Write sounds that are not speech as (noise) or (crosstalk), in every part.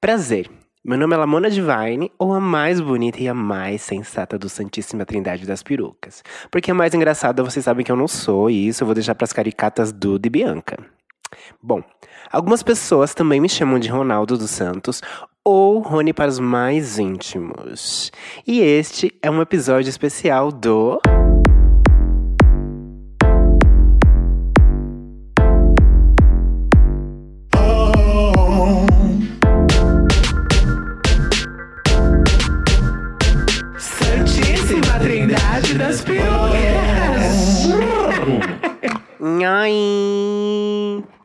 Prazer. Meu nome é Lamona Divine, ou a mais bonita e a mais sensata do Santíssima Trindade das Perucas. Porque a mais engraçada vocês sabem que eu não sou, e isso eu vou deixar para as caricatas Duda e Bianca. Bom, algumas pessoas também me chamam de Ronaldo dos Santos ou Rony para os mais íntimos. E este é um episódio especial do.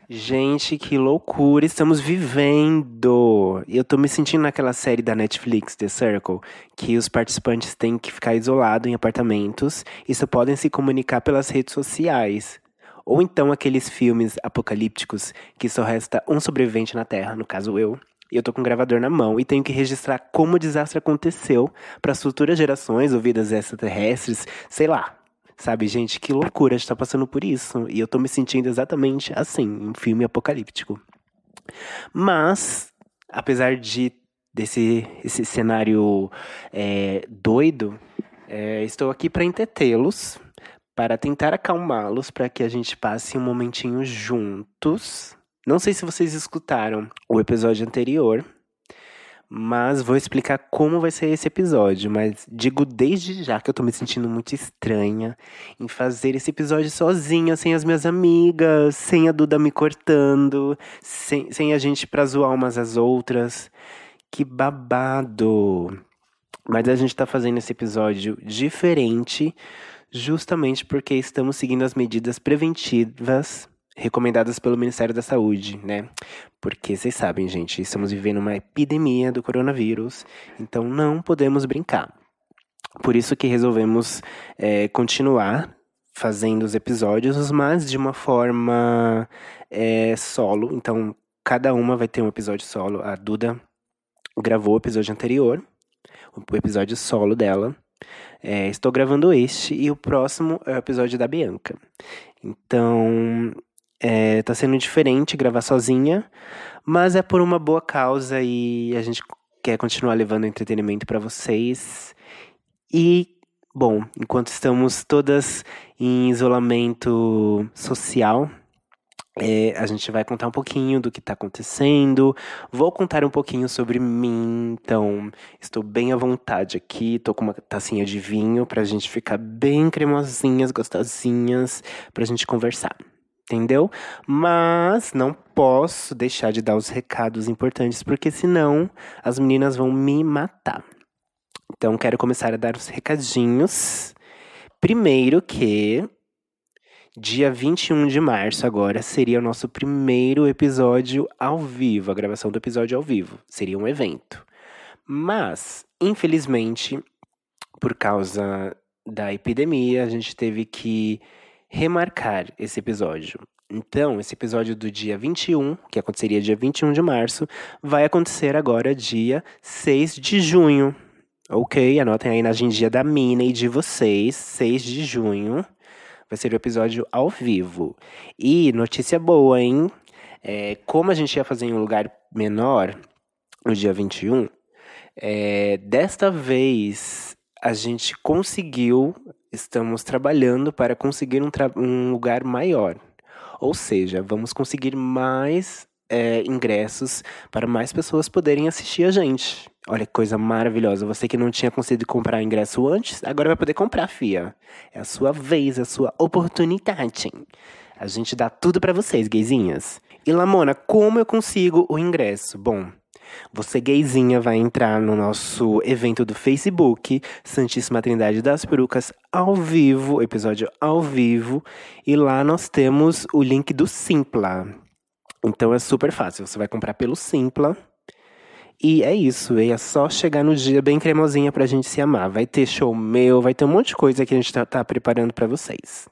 Gente, que loucura estamos vivendo! Eu tô me sentindo naquela série da Netflix, The Circle, que os participantes têm que ficar isolados em apartamentos e só podem se comunicar pelas redes sociais. Ou então aqueles filmes apocalípticos que só resta um sobrevivente na Terra, no caso eu, e eu tô com um gravador na mão e tenho que registrar como o desastre aconteceu para as futuras gerações ou vidas extraterrestres, sei lá. Sabe, gente, que loucura estar passando por isso. E eu tô me sentindo exatamente assim, um filme apocalíptico. Mas, apesar de desse esse cenário é, doido, é, estou aqui para entretê-los, para tentar acalmá-los, para que a gente passe um momentinho juntos. Não sei se vocês escutaram o episódio anterior, mas vou explicar como vai ser esse episódio. Mas digo desde já que eu tô me sentindo muito estranha em fazer esse episódio sozinha, sem as minhas amigas, sem a Duda me cortando, sem, sem a gente pra zoar umas às outras. Que babado! Mas a gente tá fazendo esse episódio diferente, justamente porque estamos seguindo as medidas preventivas recomendadas pelo Ministério da Saúde, né? Porque vocês sabem, gente, estamos vivendo uma epidemia do coronavírus, então não podemos brincar. Por isso que resolvemos é, continuar fazendo os episódios, mas de uma forma é, solo. Então, cada uma vai ter um episódio solo. A Duda gravou o episódio anterior, o episódio solo dela. É, estou gravando este e o próximo é o episódio da Bianca. Então, é, tá sendo diferente gravar sozinha, mas é por uma boa causa e a gente quer continuar levando entretenimento para vocês. E, bom, enquanto estamos todas em isolamento social, é, a gente vai contar um pouquinho do que está acontecendo. Vou contar um pouquinho sobre mim. Então, estou bem à vontade aqui. Tô com uma tacinha de vinho pra gente ficar bem cremosinhas, gostosinhas, pra gente conversar entendeu? Mas não posso deixar de dar os recados importantes, porque senão as meninas vão me matar. Então, quero começar a dar os recadinhos. Primeiro que dia 21 de março agora seria o nosso primeiro episódio ao vivo, a gravação do episódio ao vivo. Seria um evento. Mas, infelizmente, por causa da epidemia, a gente teve que remarcar esse episódio. Então, esse episódio do dia 21, que aconteceria dia 21 de março, vai acontecer agora dia 6 de junho. Ok? Anotem aí na agendinha da Mina e de vocês, 6 de junho. Vai ser o episódio ao vivo. E notícia boa, hein? É, como a gente ia fazer em um lugar menor, no dia 21, é, desta vez a gente conseguiu estamos trabalhando para conseguir um, um lugar maior. Ou seja, vamos conseguir mais é, ingressos para mais pessoas poderem assistir a gente. Olha que coisa maravilhosa. Você que não tinha conseguido comprar ingresso antes, agora vai poder comprar, fia. É a sua vez, a sua oportunidade. A gente dá tudo para vocês, gaysinhas. E Lamona, como eu consigo o ingresso? Bom, você gayzinha vai entrar no nosso evento do Facebook, Santíssima Trindade das Perucas, ao vivo, episódio ao vivo. E lá nós temos o link do Simpla. Então é super fácil. Você vai comprar pelo Simpla. E é isso, é só chegar no dia bem cremosinha pra gente se amar. Vai ter show meu, vai ter um monte de coisa que a gente tá, tá preparando para vocês.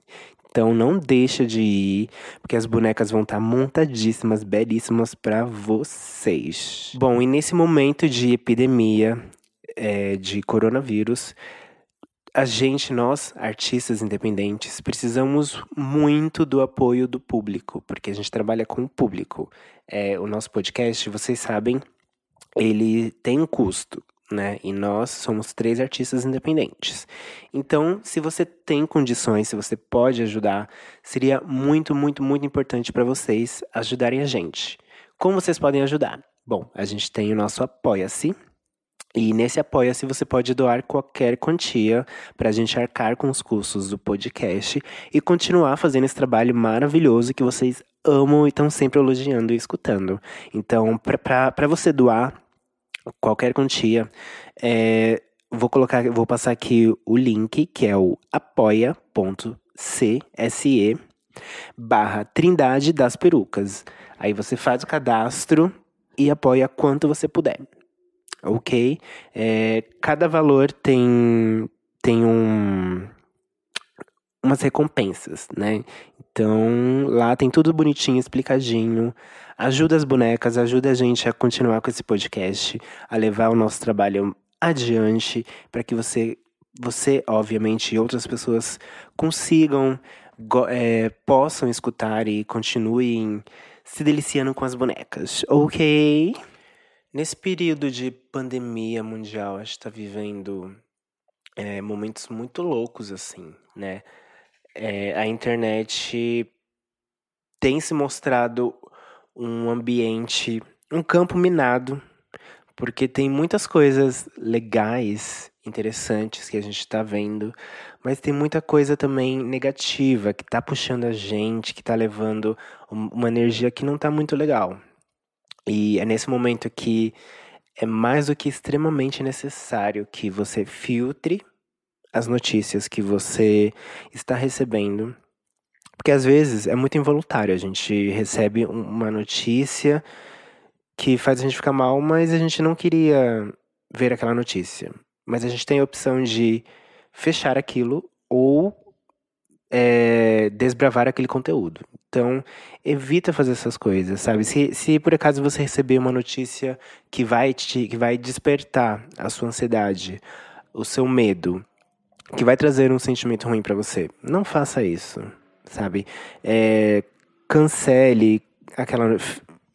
Então não deixa de ir, porque as bonecas vão estar tá montadíssimas, belíssimas para vocês. Bom, e nesse momento de epidemia é, de coronavírus, a gente, nós, artistas independentes, precisamos muito do apoio do público, porque a gente trabalha com o público. É, o nosso podcast, vocês sabem, ele tem um custo, né? E nós somos três artistas independentes. Então, se você tem condições, se você pode ajudar, seria muito, muito, muito importante para vocês ajudarem a gente. Como vocês podem ajudar? Bom, a gente tem o nosso Apoia-se. E nesse Apoia-se você pode doar qualquer quantia para a gente arcar com os custos do podcast e continuar fazendo esse trabalho maravilhoso que vocês amam e estão sempre elogiando e escutando. Então, para você doar, qualquer quantia. É, vou colocar, vou passar aqui o link, que é o apoia.cse barra Trindade das Perucas. Aí você faz o cadastro e apoia quanto você puder. Ok? É, cada valor tem, tem um, umas recompensas, né? Então, lá tem tudo bonitinho, explicadinho. Ajuda as bonecas, ajuda a gente a continuar com esse podcast, a levar o nosso trabalho adiante, para que você, você, obviamente, e outras pessoas consigam, é, possam escutar e continuem se deliciando com as bonecas, ok? Nesse período de pandemia mundial, a gente está vivendo é, momentos muito loucos, assim, né? é, a internet tem se mostrado um ambiente, um campo minado, porque tem muitas coisas legais, interessantes que a gente está vendo, mas tem muita coisa também negativa que está puxando a gente, que está levando uma energia que não está muito legal. E é nesse momento que é mais do que extremamente necessário que você filtre as notícias que você está recebendo. Porque às vezes é muito involuntário, a gente recebe uma notícia que faz a gente ficar mal, mas a gente não queria ver aquela notícia. Mas a gente tem a opção de fechar aquilo ou é, desbravar aquele conteúdo. Então, evita fazer essas coisas, sabe? Se, se por acaso você receber uma notícia que vai, te, que vai despertar a sua ansiedade, o seu medo, que vai trazer um sentimento ruim para você. Não faça isso, sabe? É, cancele aquela.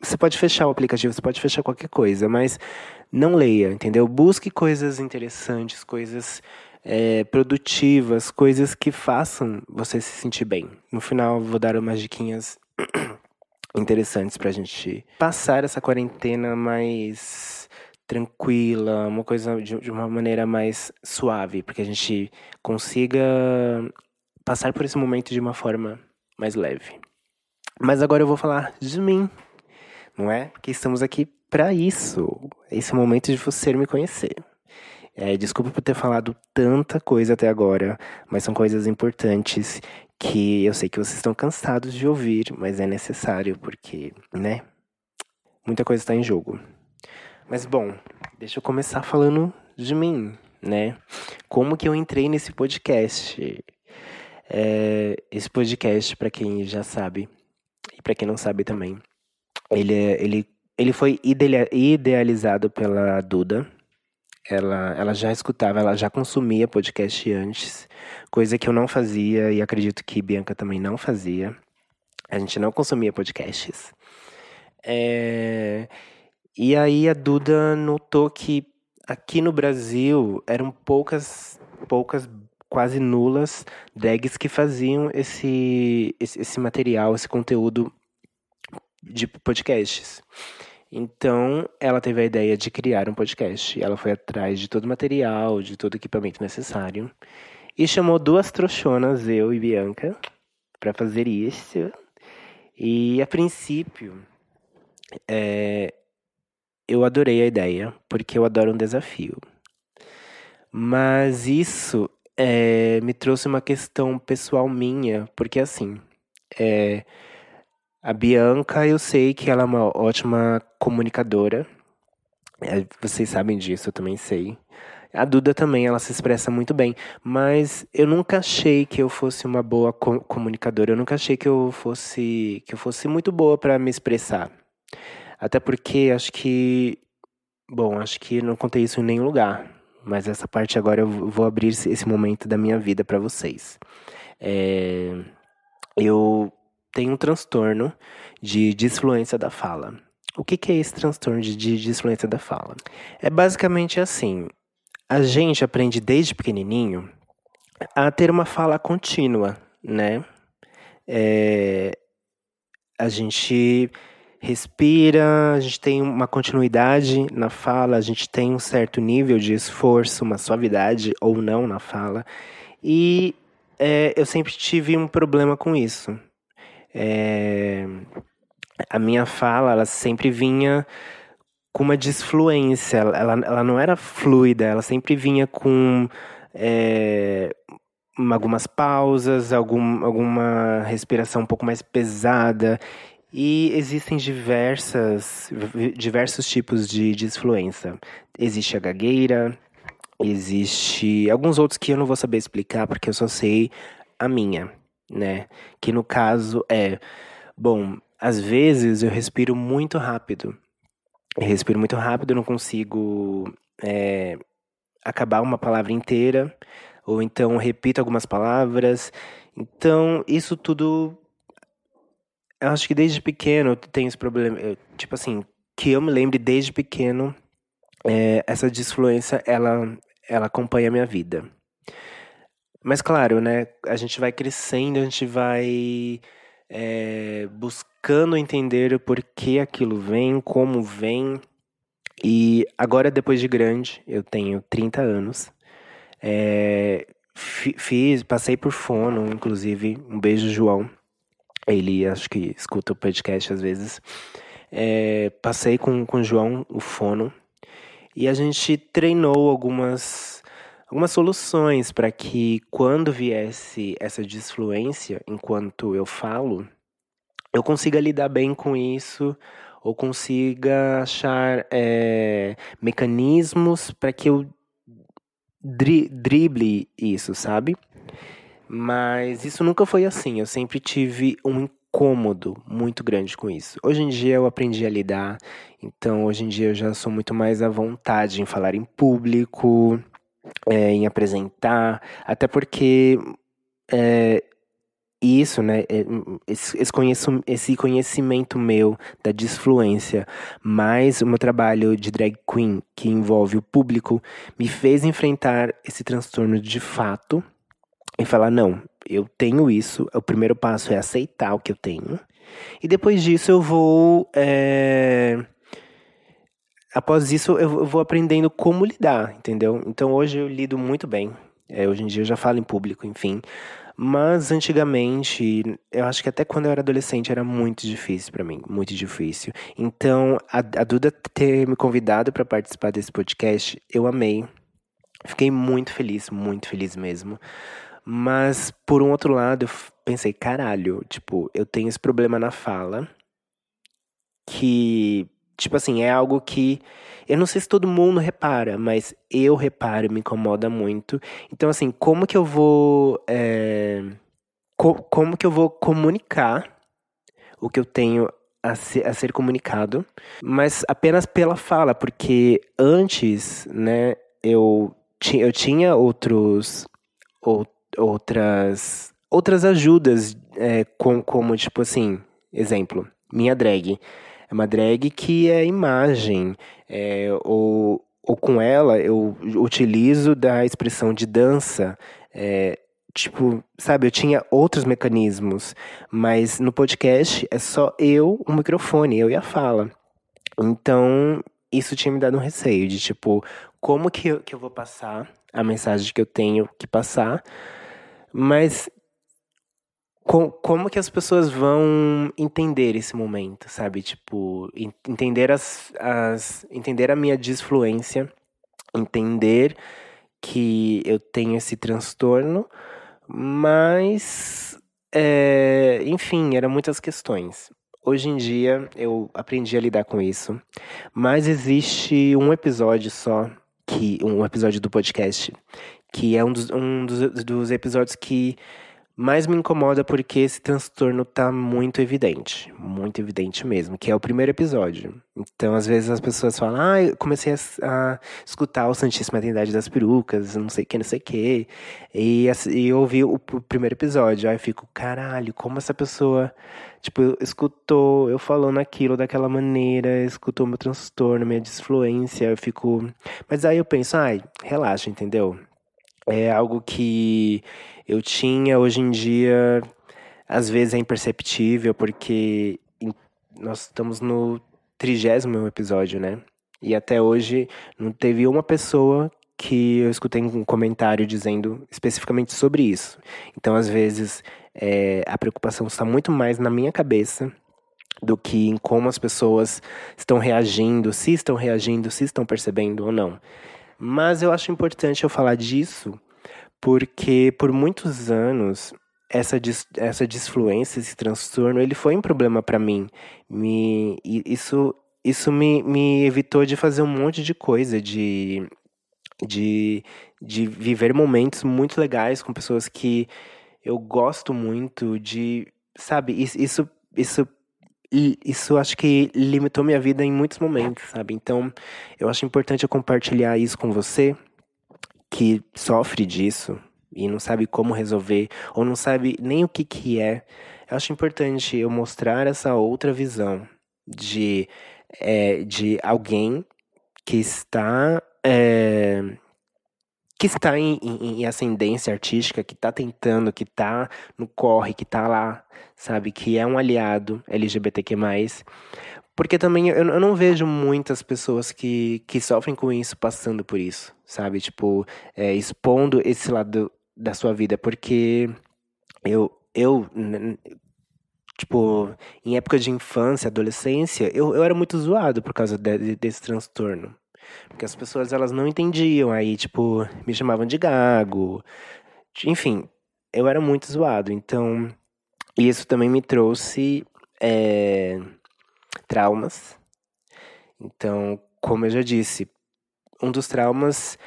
Você pode fechar o aplicativo, você pode fechar qualquer coisa, mas não leia, entendeu? Busque coisas interessantes, coisas é, produtivas, coisas que façam você se sentir bem. No final, vou dar umas diquinhas (clears throat) interessantes pra gente passar essa quarentena mais tranquila, uma coisa de, de uma maneira mais suave, para que a gente consiga passar por esse momento de uma forma mais leve. Mas agora eu vou falar de mim, não é? Que estamos aqui para isso. Esse momento de você me conhecer. É, desculpa por ter falado tanta coisa até agora, mas são coisas importantes que eu sei que vocês estão cansados de ouvir, mas é necessário porque, né? Muita coisa está em jogo. Mas bom, deixa eu começar falando de mim, né? Como que eu entrei nesse podcast? É, esse podcast, para quem já sabe e para quem não sabe também, ele, é, ele, ele foi idealizado pela Duda. Ela, ela já escutava, ela já consumia podcast antes, coisa que eu não fazia e acredito que Bianca também não fazia. A gente não consumia podcasts. É, e aí a Duda notou que aqui no Brasil eram poucas, poucas, quase nulas drags que faziam esse, esse, esse material, esse conteúdo de podcasts. Então, ela teve a ideia de criar um podcast. Ela foi atrás de todo o material, de todo o equipamento necessário. E chamou duas trouxonas, eu e Bianca, para fazer isso. E, a princípio, é, eu adorei a ideia, porque eu adoro um desafio. Mas isso é, me trouxe uma questão pessoal minha, porque assim, é, a Bianca, eu sei que ela é uma ótima comunicadora. É, vocês sabem disso, eu também sei. A Duda também, ela se expressa muito bem, mas eu nunca achei que eu fosse uma boa co comunicadora. Eu nunca achei que eu fosse que eu fosse muito boa para me expressar. Até porque acho que. Bom, acho que não contei isso em nenhum lugar. Mas essa parte agora eu vou abrir esse momento da minha vida para vocês. É, eu tenho um transtorno de disfluência da fala. o que, que é esse transtorno de, de disfluência da fala? É basicamente assim: a gente aprende desde pequenininho a ter uma fala contínua, né? É, a gente respira, a gente tem uma continuidade na fala, a gente tem um certo nível de esforço, uma suavidade ou não na fala. E é, eu sempre tive um problema com isso. É, a minha fala, ela sempre vinha com uma disfluência, ela, ela não era fluida, ela sempre vinha com é, algumas pausas, algum, alguma respiração um pouco mais pesada. E existem diversas, diversos tipos de disfluência. Existe a gagueira, existe alguns outros que eu não vou saber explicar porque eu só sei a minha, né? Que no caso é, bom, às vezes eu respiro muito rápido. Eu respiro muito rápido, eu não consigo é, acabar uma palavra inteira, ou então repito algumas palavras. Então, isso tudo eu acho que desde pequeno eu tenho esse problema. Eu, tipo assim, que eu me lembre desde pequeno, é, essa disfluência, ela, ela acompanha a minha vida. Mas claro, né? A gente vai crescendo, a gente vai é, buscando entender o porquê aquilo vem, como vem. E agora, depois de grande, eu tenho 30 anos. É, fiz, passei por fono, inclusive. Um beijo, João. Ele acho que escuta o podcast às vezes. É, passei com, com o João o fono e a gente treinou algumas, algumas soluções para que quando viesse essa disfluência enquanto eu falo, eu consiga lidar bem com isso ou consiga achar é, mecanismos para que eu dri drible isso, sabe? Mas isso nunca foi assim. Eu sempre tive um incômodo muito grande com isso. Hoje em dia eu aprendi a lidar, então hoje em dia eu já sou muito mais à vontade em falar em público, é, em apresentar, até porque é, isso, né, é, esse, esse, conheço, esse conhecimento meu da disfluência, mais o meu trabalho de drag queen, que envolve o público, me fez enfrentar esse transtorno de fato e falar: não, eu tenho isso. O primeiro passo é aceitar o que eu tenho. E depois disso eu vou. É... Após isso, eu vou aprendendo como lidar, entendeu? Então hoje eu lido muito bem. É, hoje em dia eu já falo em público, enfim. Mas antigamente, eu acho que até quando eu era adolescente era muito difícil para mim, muito difícil. Então, a, a Duda ter me convidado para participar desse podcast, eu amei. Fiquei muito feliz, muito feliz mesmo. Mas, por um outro lado, eu pensei, caralho, tipo, eu tenho esse problema na fala. Que, tipo assim, é algo que. Eu não sei se todo mundo repara, mas eu reparo, me incomoda muito. Então, assim, como que eu vou. É, co como que eu vou comunicar o que eu tenho a ser, a ser comunicado, mas apenas pela fala, porque antes, né, eu, eu tinha outros outras outras ajudas, é, com, como tipo assim, exemplo, minha drag. É uma drag que é imagem, é, ou, ou com ela eu utilizo da expressão de dança. É, tipo, sabe, eu tinha outros mecanismos, mas no podcast é só eu, o microfone, eu e a fala. Então, isso tinha me dado um receio de tipo, como que eu, que eu vou passar a mensagem que eu tenho que passar mas com, como que as pessoas vão entender esse momento, sabe? Tipo, entender as, as entender a minha disfluência, entender que eu tenho esse transtorno, mas é, enfim, eram muitas questões. Hoje em dia eu aprendi a lidar com isso, mas existe um episódio só que um episódio do podcast que é um dos, um dos, dos episódios que mais me incomoda porque esse transtorno tá muito evidente, muito evidente mesmo, que é o primeiro episódio. Então, às vezes as pessoas falam, ah, eu comecei a, a escutar o Santíssima Trindade das Perucas, não sei que, não sei que, e, e eu ouvi o, o, primeiro episódio, aí eu fico, caralho, como essa pessoa, tipo, escutou eu falando aquilo daquela maneira, escutou meu transtorno, minha disfluência, eu fico... Mas aí eu penso, ai, relaxa, entendeu? É algo que eu tinha, hoje em dia, às vezes é imperceptível, porque nós estamos no trigésimo episódio, né? E até hoje não teve uma pessoa que eu escutei um comentário dizendo especificamente sobre isso. Então, às vezes, é, a preocupação está muito mais na minha cabeça do que em como as pessoas estão reagindo, se estão reagindo, se estão percebendo ou não. Mas eu acho importante eu falar disso porque por muitos anos essa, dis, essa disfluência, esse transtorno, ele foi um problema para mim. Me, isso isso me, me evitou de fazer um monte de coisa, de, de, de viver momentos muito legais com pessoas que eu gosto muito, de, sabe, isso, isso, isso acho que limitou minha vida em muitos momentos, sabe? Então, eu acho importante eu compartilhar isso com você, que sofre disso e não sabe como resolver ou não sabe nem o que que é, eu acho importante eu mostrar essa outra visão de, é, de alguém que está é, que está em, em, em, ascendência artística, que está tentando, que está no corre, que está lá, sabe, que é um aliado LGBTQ+, porque também eu, eu não vejo muitas pessoas que, que sofrem com isso passando por isso, sabe? Tipo, é, expondo esse lado da sua vida. Porque eu, eu tipo, em época de infância, adolescência, eu, eu era muito zoado por causa de, desse transtorno. Porque as pessoas, elas não entendiam. Aí, tipo, me chamavam de gago. Enfim, eu era muito zoado. Então, isso também me trouxe... É, traumas. Então, como eu já disse, um dos traumas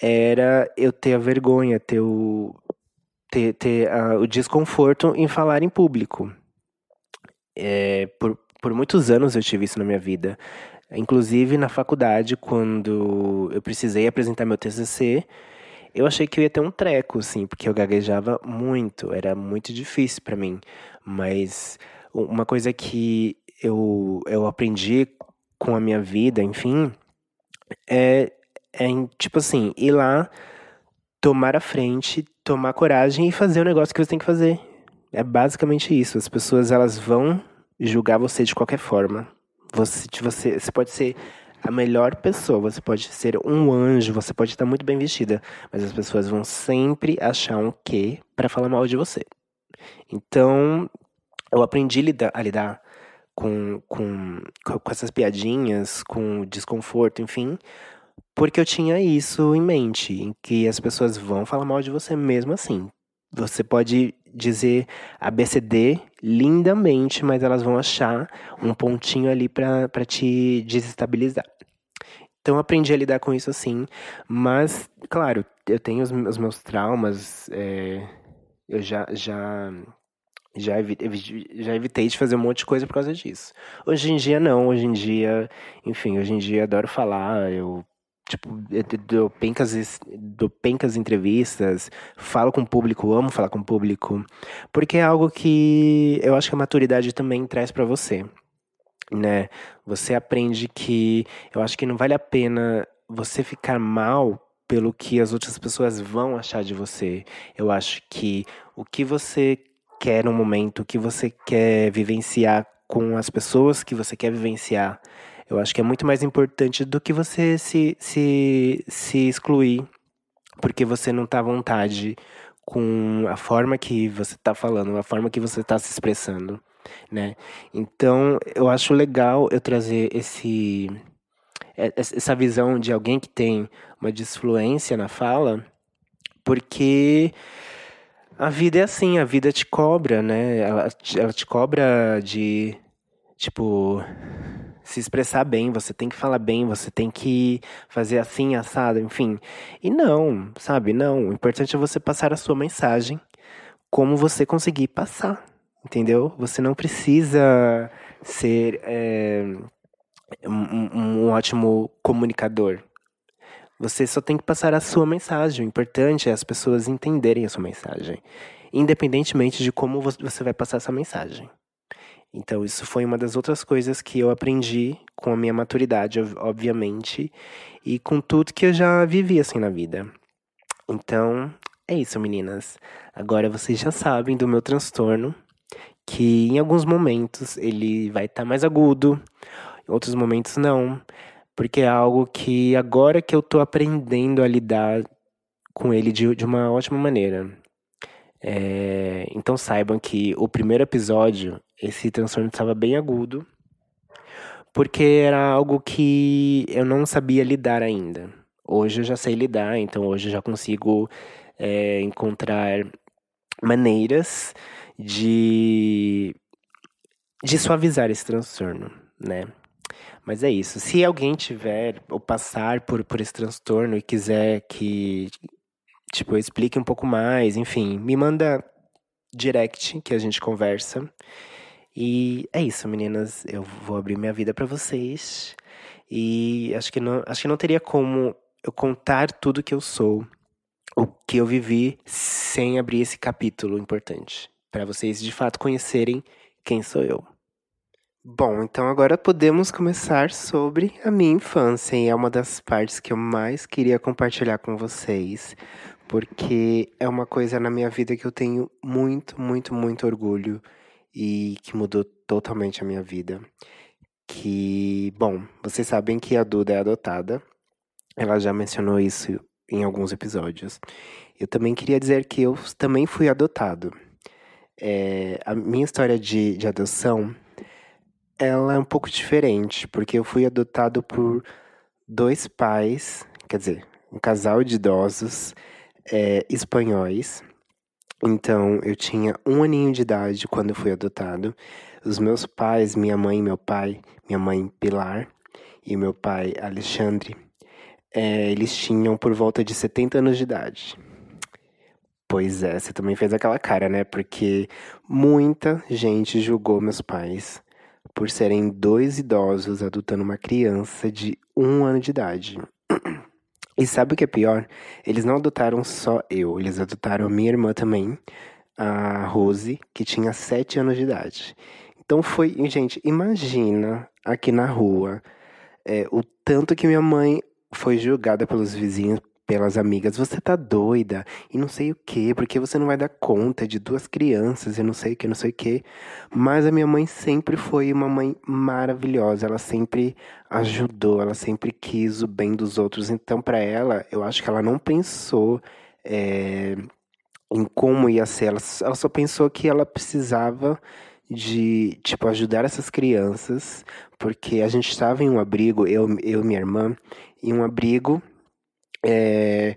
era eu ter a vergonha, ter o, ter, ter o desconforto em falar em público. É, por, por muitos anos eu tive isso na minha vida. Inclusive na faculdade, quando eu precisei apresentar meu TCC, eu achei que eu ia ter um treco, assim, porque eu gaguejava muito, era muito difícil para mim. Mas uma coisa que eu, eu aprendi com a minha vida, enfim, é, é tipo assim, ir lá, tomar a frente, tomar coragem e fazer o negócio que você tem que fazer. É basicamente isso. As pessoas elas vão julgar você de qualquer forma. Você, você, você pode ser a melhor pessoa, você pode ser um anjo, você pode estar muito bem vestida, mas as pessoas vão sempre achar um quê para falar mal de você. Então, eu aprendi a lidar, a lidar com, com, com essas piadinhas, com desconforto, enfim, porque eu tinha isso em mente, em que as pessoas vão falar mal de você mesmo assim. Você pode dizer ABCD lindamente, mas elas vão achar um pontinho ali para te desestabilizar. Então aprendi a lidar com isso assim, mas, claro, eu tenho os, os meus traumas, é, eu já, já já, já evitei de fazer um monte de coisa por causa disso. Hoje em dia, não. Hoje em dia, enfim, hoje em dia adoro falar. Eu, tipo, dou pencas, dou pencas entrevistas, falo com o público, amo falar com o público. Porque é algo que eu acho que a maturidade também traz para você. Né? Você aprende que eu acho que não vale a pena você ficar mal pelo que as outras pessoas vão achar de você. Eu acho que o que você quer no momento, que você quer vivenciar com as pessoas que você quer vivenciar. Eu acho que é muito mais importante do que você se, se, se excluir porque você não está à vontade com a forma que você está falando, a forma que você está se expressando, né? Então, eu acho legal eu trazer esse é, essa visão de alguém que tem uma disfluência na fala, porque a vida é assim, a vida te cobra, né? Ela, ela te cobra de, tipo, se expressar bem, você tem que falar bem, você tem que fazer assim, assado, enfim. E não, sabe? Não. O importante é você passar a sua mensagem como você conseguir passar, entendeu? Você não precisa ser é, um, um ótimo comunicador. Você só tem que passar a sua mensagem. O importante é as pessoas entenderem a sua mensagem, independentemente de como você vai passar essa mensagem. Então, isso foi uma das outras coisas que eu aprendi com a minha maturidade, obviamente, e com tudo que eu já vivi assim na vida. Então, é isso, meninas. Agora vocês já sabem do meu transtorno, que em alguns momentos ele vai estar tá mais agudo, em outros momentos não, porque é algo que agora que eu tô aprendendo a lidar com ele de, de uma ótima maneira. É, então saibam que o primeiro episódio, esse transtorno estava bem agudo, porque era algo que eu não sabia lidar ainda. Hoje eu já sei lidar, então hoje eu já consigo é, encontrar maneiras de, de suavizar esse transtorno, né? Mas é isso. Se alguém tiver ou passar por, por esse transtorno e quiser que, tipo, explique um pouco mais, enfim, me manda direct que a gente conversa. E é isso, meninas. Eu vou abrir minha vida para vocês. E acho que não, acho que não teria como eu contar tudo que eu sou, o que eu vivi, sem abrir esse capítulo importante. Para vocês de fato conhecerem quem sou eu. Bom, então agora podemos começar sobre a minha infância, e é uma das partes que eu mais queria compartilhar com vocês, porque é uma coisa na minha vida que eu tenho muito, muito, muito orgulho e que mudou totalmente a minha vida. Que, bom, vocês sabem que a Duda é adotada, ela já mencionou isso em alguns episódios. Eu também queria dizer que eu também fui adotado. É, a minha história de, de adoção ela é um pouco diferente, porque eu fui adotado por dois pais, quer dizer, um casal de idosos é, espanhóis. Então, eu tinha um aninho de idade quando eu fui adotado. Os meus pais, minha mãe e meu pai, minha mãe Pilar e meu pai Alexandre, é, eles tinham por volta de 70 anos de idade. Pois é, você também fez aquela cara, né? Porque muita gente julgou meus pais por serem dois idosos adotando uma criança de um ano de idade. (clears throat) E sabe o que é pior? Eles não adotaram só eu, eles adotaram minha irmã também, a Rose, que tinha sete anos de idade. Então foi, gente, imagina aqui na rua é, o tanto que minha mãe foi julgada pelos vizinhos pelas amigas, você tá doida e não sei o que, porque você não vai dar conta de duas crianças e não sei o que, não sei o que. Mas a minha mãe sempre foi uma mãe maravilhosa, ela sempre ajudou, ela sempre quis o bem dos outros. Então, para ela, eu acho que ela não pensou é, em como ia ser, ela, ela só pensou que ela precisava de, tipo, ajudar essas crianças, porque a gente estava em um abrigo, eu, eu e minha irmã, em um abrigo é,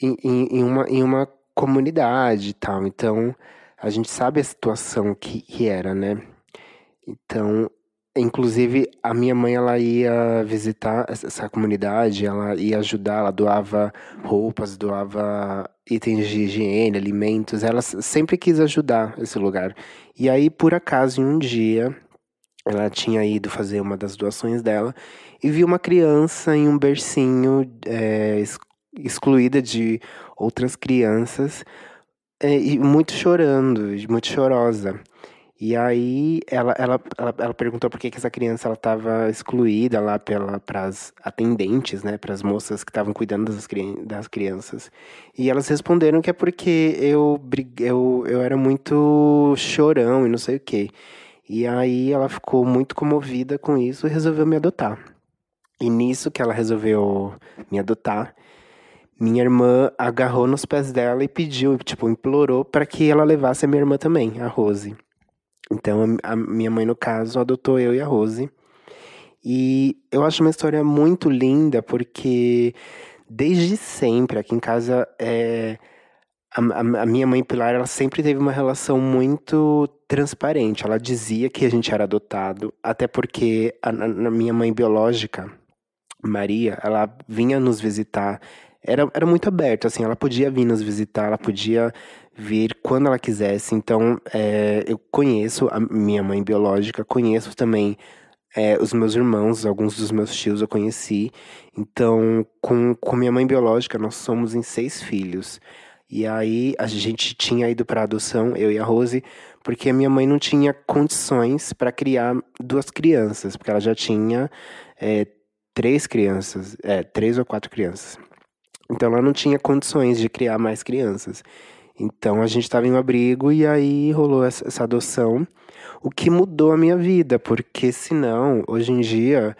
em, em, uma, em uma comunidade e tal. Então, a gente sabe a situação que, que era, né? Então, inclusive, a minha mãe, ela ia visitar essa comunidade, ela ia ajudar, ela doava roupas, doava itens de higiene, alimentos, ela sempre quis ajudar esse lugar. E aí, por acaso, em um dia, ela tinha ido fazer uma das doações dela e viu uma criança em um bercinho é, excluída de outras crianças é, e muito chorando, muito chorosa. E aí ela, ela, ela, ela perguntou por que, que essa criança estava excluída lá para as atendentes, né, para as moças que estavam cuidando das, das crianças. E elas responderam que é porque eu, eu, eu era muito chorão e não sei o quê. E aí ela ficou muito comovida com isso e resolveu me adotar. E nisso que ela resolveu me adotar, minha irmã agarrou nos pés dela e pediu, tipo, implorou para que ela levasse a minha irmã também, a Rose. Então, a minha mãe, no caso, adotou eu e a Rose. E eu acho uma história muito linda, porque desde sempre, aqui em casa, é, a, a, minha mãe Pilar, ela sempre teve uma relação muito transparente. Ela dizia que a gente era adotado, até porque a, a minha mãe biológica, Maria, ela vinha nos visitar era, era muito aberto, assim, ela podia vir nos visitar, ela podia vir quando ela quisesse. Então, é, eu conheço a minha mãe biológica, conheço também é, os meus irmãos, alguns dos meus tios eu conheci. Então, com, com minha mãe biológica, nós somos em seis filhos. E aí, a gente tinha ido para adoção, eu e a Rose, porque a minha mãe não tinha condições para criar duas crianças, porque ela já tinha é, três crianças, é, três ou quatro crianças. Então, ela não tinha condições de criar mais crianças. Então, a gente estava em um abrigo e aí rolou essa, adoção o que mudou a minha vida, porque senão, hoje em dia,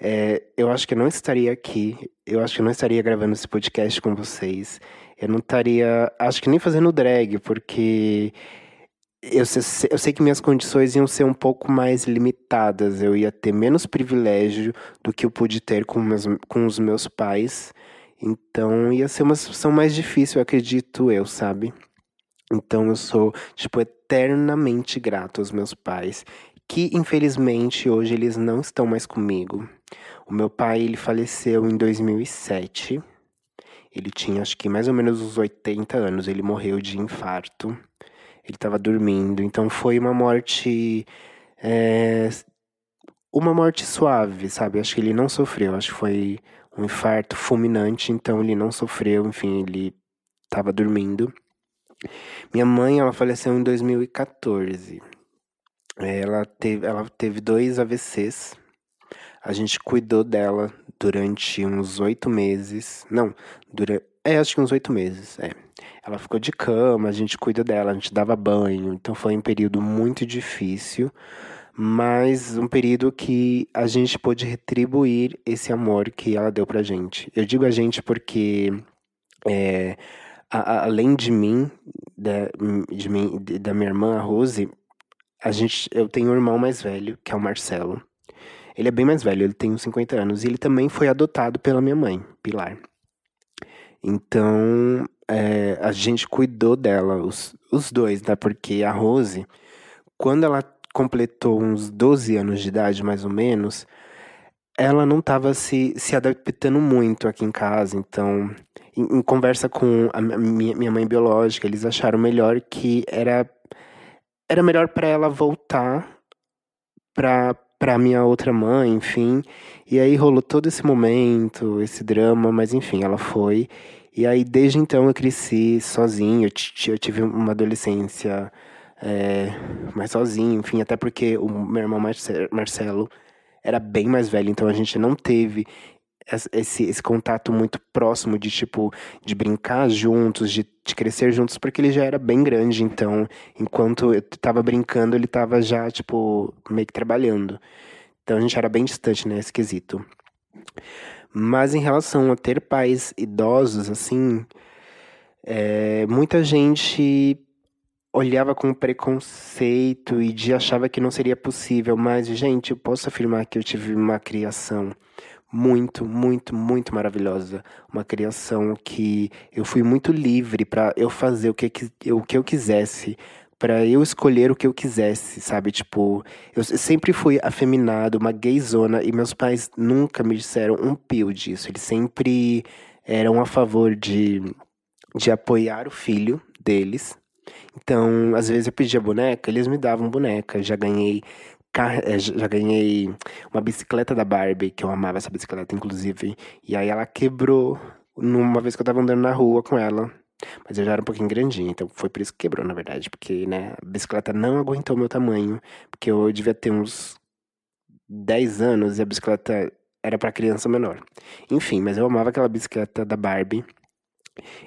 é, eu acho que eu não estaria aqui, eu acho que eu não estaria gravando esse podcast com vocês, eu não estaria, acho que nem fazendo drag, porque eu sei, eu sei que minhas condições iam ser um pouco mais limitadas, eu ia ter menos privilégio do que eu pude ter com, meus, com os meus pais, então ia ser uma situação mais difícil, eu acredito eu, sabe? Então eu sou, tipo, eternamente grato aos meus pais, que infelizmente hoje eles não estão mais comigo. O meu pai, ele faleceu em 2007. Ele tinha acho que mais ou menos uns 80 anos, ele morreu de infarto. Ele estava dormindo, então foi uma morte é, uma morte suave, sabe? Acho que ele não sofreu, acho que foi um infarto fulminante, então ele não sofreu, enfim, ele estava dormindo. Minha mãe, ela faleceu em 2014. Ela teve, ela teve dois AVCs. A gente cuidou dela durante uns oito meses. Não, durante. É, acho que uns oito meses, é. Ela ficou de cama, a gente cuidou dela, a gente dava banho. Então foi um período muito difícil, mas um período que a gente pôde retribuir esse amor que ela deu pra gente. Eu digo a gente porque é, a, além de mim, da, de mim, da minha irmã, a Rose, a gente, eu tenho um irmão mais velho, que é o Marcelo. Ele é bem mais velho, ele tem uns 50 anos. E ele também foi adotado pela minha mãe, Pilar. Então, é, a gente cuidou dela, os, os dois, né? Porque a Rose, quando ela completou uns 12 anos de idade, mais ou menos, ela não estava se, se adaptando muito aqui em casa. Então, em, em conversa com a minha, minha mãe biológica, eles acharam melhor que era era melhor para ela voltar para para minha outra mãe, enfim. E aí rolou todo esse momento, esse drama, mas enfim, ela foi. E aí desde então eu cresci sozinho, eu, tive uma adolescência é, mais sozinho, enfim, até porque o meu irmão Marcelo era bem mais velho, então a gente não teve esse, esse contato muito próximo de tipo de brincar juntos, de, de crescer juntos, porque ele já era bem grande, então enquanto eu tava brincando, ele tava já tipo meio que trabalhando. Então a gente era bem distante né, quesito. Mas em relação a ter pais idosos, assim, é, muita gente olhava com preconceito e de achava que não seria possível, mas gente, eu posso afirmar que eu tive uma criação muito, muito, muito maravilhosa. Uma criação que eu fui muito livre para eu fazer o que, o que eu quisesse, para eu escolher o que eu quisesse, sabe? Tipo, eu sempre fui afeminado, uma gayzona, e meus pais nunca me disseram um pio disso. Eles sempre eram a favor de, de apoiar o filho deles. Então, às vezes eu pedia boneca, eles me davam boneca. Já ganhei é, já ganhei uma bicicleta da Barbie, que eu amava essa bicicleta, inclusive. E aí ela quebrou numa vez que eu tava andando na rua com ela. Mas eu já era um pouquinho grandinha, então foi por isso que quebrou, na verdade. Porque, né, a bicicleta não aguentou meu tamanho. Porque eu devia ter uns 10 anos e a bicicleta era para criança menor. Enfim, mas eu amava aquela bicicleta da Barbie.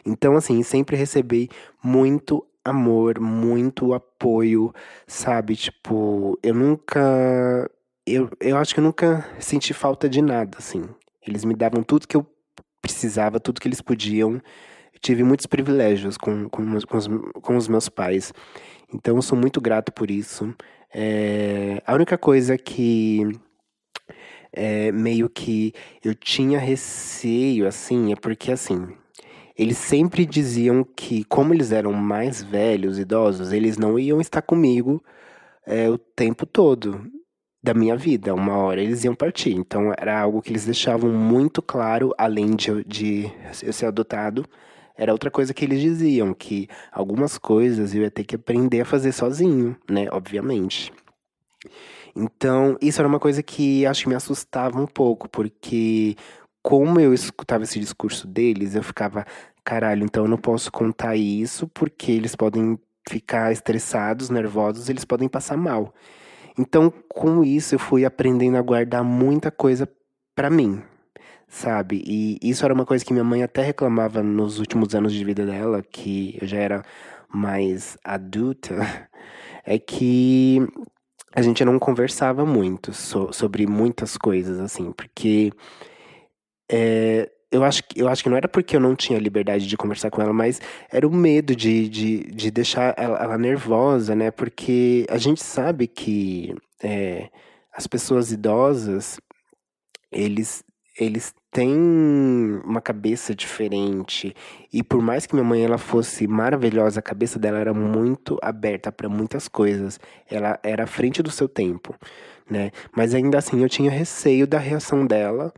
Então, assim, sempre recebi muito amor, muito apoio, sabe? Tipo, eu nunca. Eu, eu acho que eu nunca senti falta de nada, assim. Eles me davam tudo que eu precisava, tudo que eles podiam. Eu tive muitos privilégios com, com, com, os, com os meus pais. Então, eu sou muito grato por isso. É, a única coisa que é, meio que eu tinha receio, assim, é porque, assim, eles sempre diziam que, como eles eram mais velhos, idosos, eles não iam estar comigo é, o tempo todo. da minha vida. Uma hora eles iam partir. Então era algo que eles deixavam muito claro, além de, de eu ser adotado. Era outra coisa que eles diziam, que algumas coisas eu ia ter que aprender a fazer sozinho, né? Obviamente. Então, isso era uma coisa que acho que me assustava um pouco, porque como eu escutava esse discurso deles, eu ficava, caralho, então eu não posso contar isso porque eles podem ficar estressados, nervosos, eles podem passar mal. Então, com isso, eu fui aprendendo a guardar muita coisa para mim, sabe? E isso era uma coisa que minha mãe até reclamava nos últimos anos de vida dela, que eu já era mais adulta, (laughs) é que a gente não conversava muito so sobre muitas coisas, assim, porque é, eu acho, eu acho que não era porque eu não tinha liberdade de conversar com ela, mas era o medo de, de, de deixar ela, ela nervosa, né? Porque a gente sabe que é, as pessoas idosas, eles, eles têm uma cabeça diferente. E por mais que minha mãe ela fosse maravilhosa, a cabeça dela era muito aberta para muitas coisas. Ela era à frente do seu tempo, né? Mas ainda assim eu tinha receio da reação dela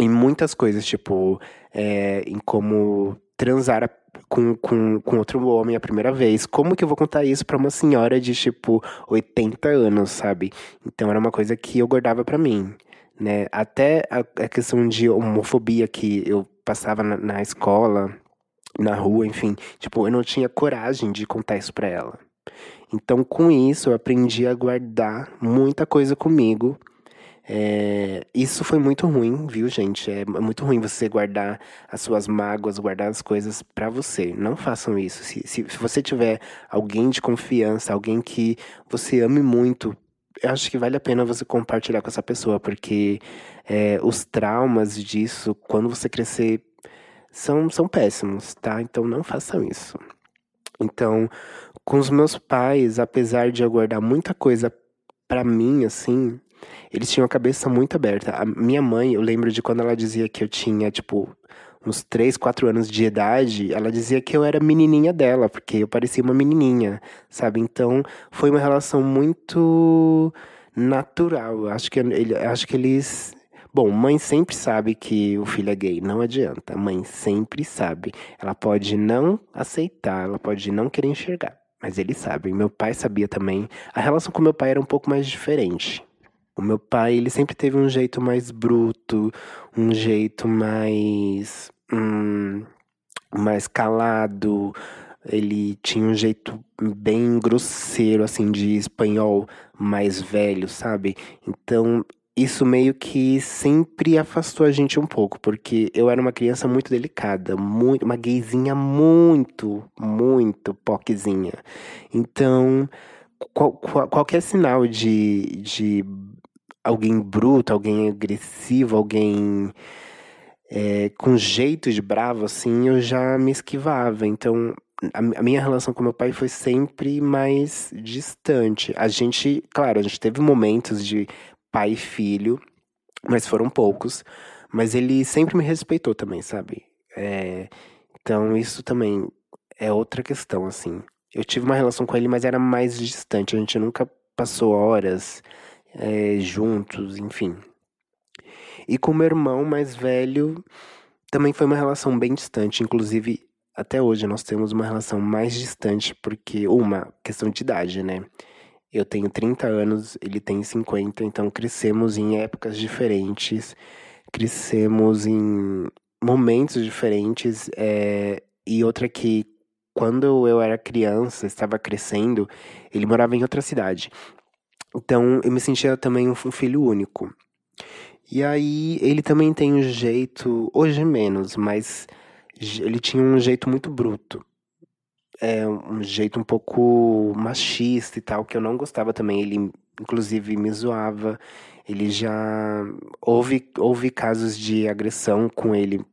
em muitas coisas, tipo, é, em como transar com, com, com outro homem a primeira vez. Como que eu vou contar isso para uma senhora de, tipo, 80 anos, sabe? Então era uma coisa que eu guardava para mim, né? Até a, a, questão de homofobia que eu passava na, na escola, na rua, enfim. Tipo, eu não tinha coragem de contar isso pra ela. Então, com isso, eu aprendi a guardar muita coisa comigo é, isso foi muito ruim, viu, gente? É muito ruim você guardar as suas mágoas, guardar as coisas para você. Não façam isso. Se, se, se, você tiver alguém de confiança, alguém que você ame muito, eu acho que vale a pena você compartilhar com essa pessoa, porque é, os traumas disso, quando você crescer, são, são péssimos, tá? Então não façam isso. Então, com os meus pais, apesar de eu guardar muita coisa para mim, assim, eles tinham a cabeça muito aberta. A minha mãe, eu lembro de quando ela dizia que eu tinha, tipo, uns 3, 4 anos de idade, ela dizia que eu era menininha dela, porque eu parecia uma menininha, sabe? Então, foi uma relação muito natural. Acho que, ele, acho que eles. Bom, mãe sempre sabe que o filho é gay, não adianta. Mãe sempre sabe. Ela pode não aceitar, ela pode não querer enxergar, mas eles sabem. Meu pai sabia também. A relação com meu pai era um pouco mais diferente. O meu pai, ele sempre teve um jeito mais bruto, um jeito mais. Hum, mais calado. Ele tinha um jeito bem grosseiro, assim, de espanhol mais velho, sabe? Então, isso meio que sempre afastou a gente um pouco, porque eu era uma criança muito delicada, muito, uma gayzinha muito, muito poquezinha. Então, qual, qual, qualquer sinal de, de alguém bruto, alguém agressivo, alguém é, com jeito de bravo, assim, eu já me esquivava. Então, a, a, minha relação com meu pai foi sempre mais distante. A gente, claro, a gente teve momentos de pai e filho, mas foram poucos. Mas ele sempre me respeitou também, sabe? É, então, isso também é outra questão, assim. Eu tive uma relação com ele, mas era mais distante. A gente nunca passou horas é, juntos, enfim. E com meu irmão mais velho, também foi uma relação bem distante. Inclusive, até hoje nós temos uma relação mais distante, porque, uma, questão de idade, né? Eu tenho 30 anos, ele tem 50, então crescemos em épocas diferentes, crescemos em momentos diferentes. É, e outra que, quando eu era criança, estava crescendo, ele morava em outra cidade. Então eu me sentia também um filho único. E aí ele também tem um jeito, hoje menos, mas ele tinha um jeito muito bruto. É um jeito um pouco machista e tal, que eu não gostava também. Ele, inclusive, me zoava. Ele já. Houve, houve casos de agressão com ele,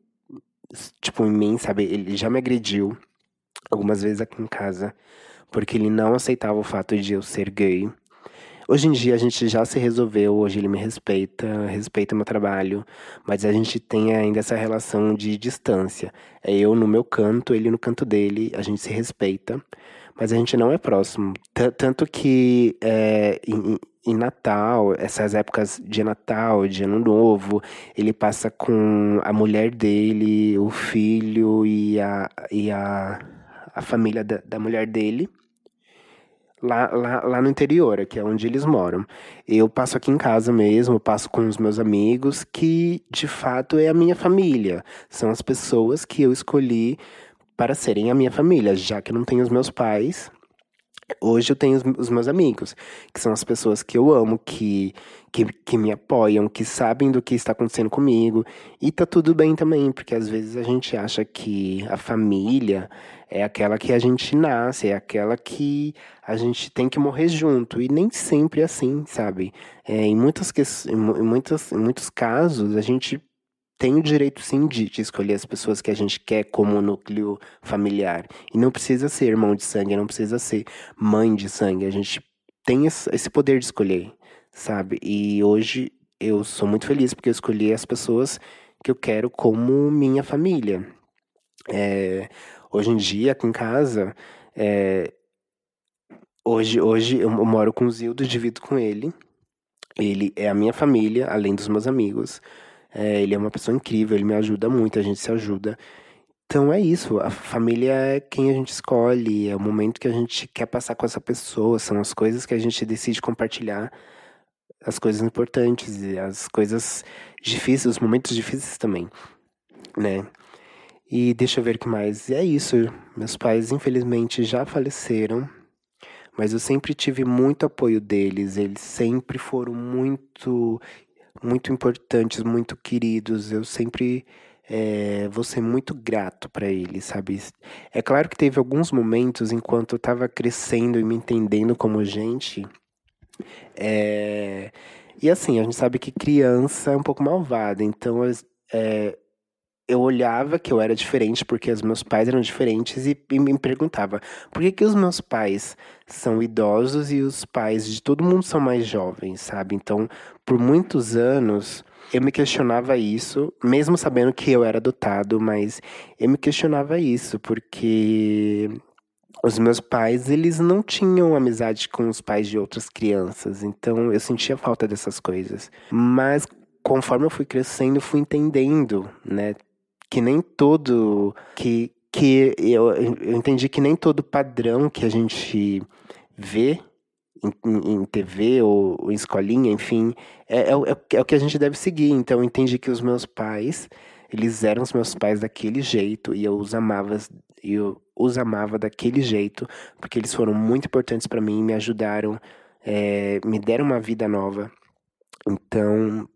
tipo, em mim, sabe? Ele já me agrediu algumas vezes aqui em casa, porque ele não aceitava o fato de eu ser gay. Hoje em dia a gente já se resolveu, hoje ele me respeita, respeita meu trabalho, mas a gente tem ainda essa relação de distância. É eu no meu canto, ele no canto dele, a gente se respeita, mas a gente não é próximo. T tanto que é, em, em Natal, essas épocas de Natal, de Ano Novo, ele passa com a mulher dele, o filho e a, e a, a família da, da mulher dele. Lá, lá, lá no interior, que é onde eles moram. Eu passo aqui em casa mesmo, passo com os meus amigos, que de fato é a minha família. São as pessoas que eu escolhi para serem a minha família, já que não tenho os meus pais, Hoje eu tenho os, meus amigos, que são as pessoas que eu amo, que, que, que me apoiam, que sabem do que está acontecendo comigo. E tá tudo bem também, porque às vezes a gente acha que a família é aquela que a gente nasce, é aquela que a gente tem que morrer junto. E nem sempre é assim, sabe? É, em, muitas, em, muitas, em muitos casos, a gente tem o direito sim de, de, escolher as pessoas que a gente quer como núcleo familiar. E não precisa ser irmão de sangue, não precisa ser mãe de sangue. A gente tem esse poder de escolher, sabe? E hoje eu sou muito feliz porque eu escolhi as pessoas que eu quero como minha família. É, hoje em dia, aqui em casa, é, hoje, hoje eu moro com o Zildo, divido com ele. Ele é a minha família, além dos meus amigos. É, ele é uma pessoa incrível, ele me ajuda muito, a gente se ajuda. Então é isso, a família é quem a gente escolhe, é o momento que a gente quer passar com essa pessoa, são as coisas que a gente decide compartilhar, as coisas importantes, as coisas difíceis, os momentos difíceis também, né? E deixa eu ver o que mais. E é isso, meus pais infelizmente já faleceram, mas eu sempre tive muito apoio deles, eles sempre foram muito muito importantes, muito queridos. Eu sempre é, vou ser muito grato para eles, sabe? É claro que teve alguns momentos enquanto eu estava crescendo e me entendendo como gente. É, e assim, a gente sabe que criança é um pouco malvada, então é, eu olhava que eu era diferente porque os meus pais eram diferentes e, e, me perguntava por que, que os meus pais são idosos e os pais de todo mundo são mais jovens, sabe? Então, por muitos anos, eu me questionava isso, mesmo sabendo que eu era adotado, mas eu me questionava isso porque os meus pais, eles não tinham amizade com os pais de outras crianças, então eu sentia falta dessas coisas. Mas conforme eu fui crescendo, fui entendendo, né? Que nem todo que que eu, eu entendi que nem todo padrão que a gente vê em, em, TV ou, ou, em escolinha, enfim, é, é, é, o que a gente deve seguir. Então eu entendi que os meus pais, eles eram os meus pais daquele jeito e eu os amava, eu os amava daquele jeito, porque eles foram muito importantes para mim, me ajudaram, é, me deram uma vida nova. Então,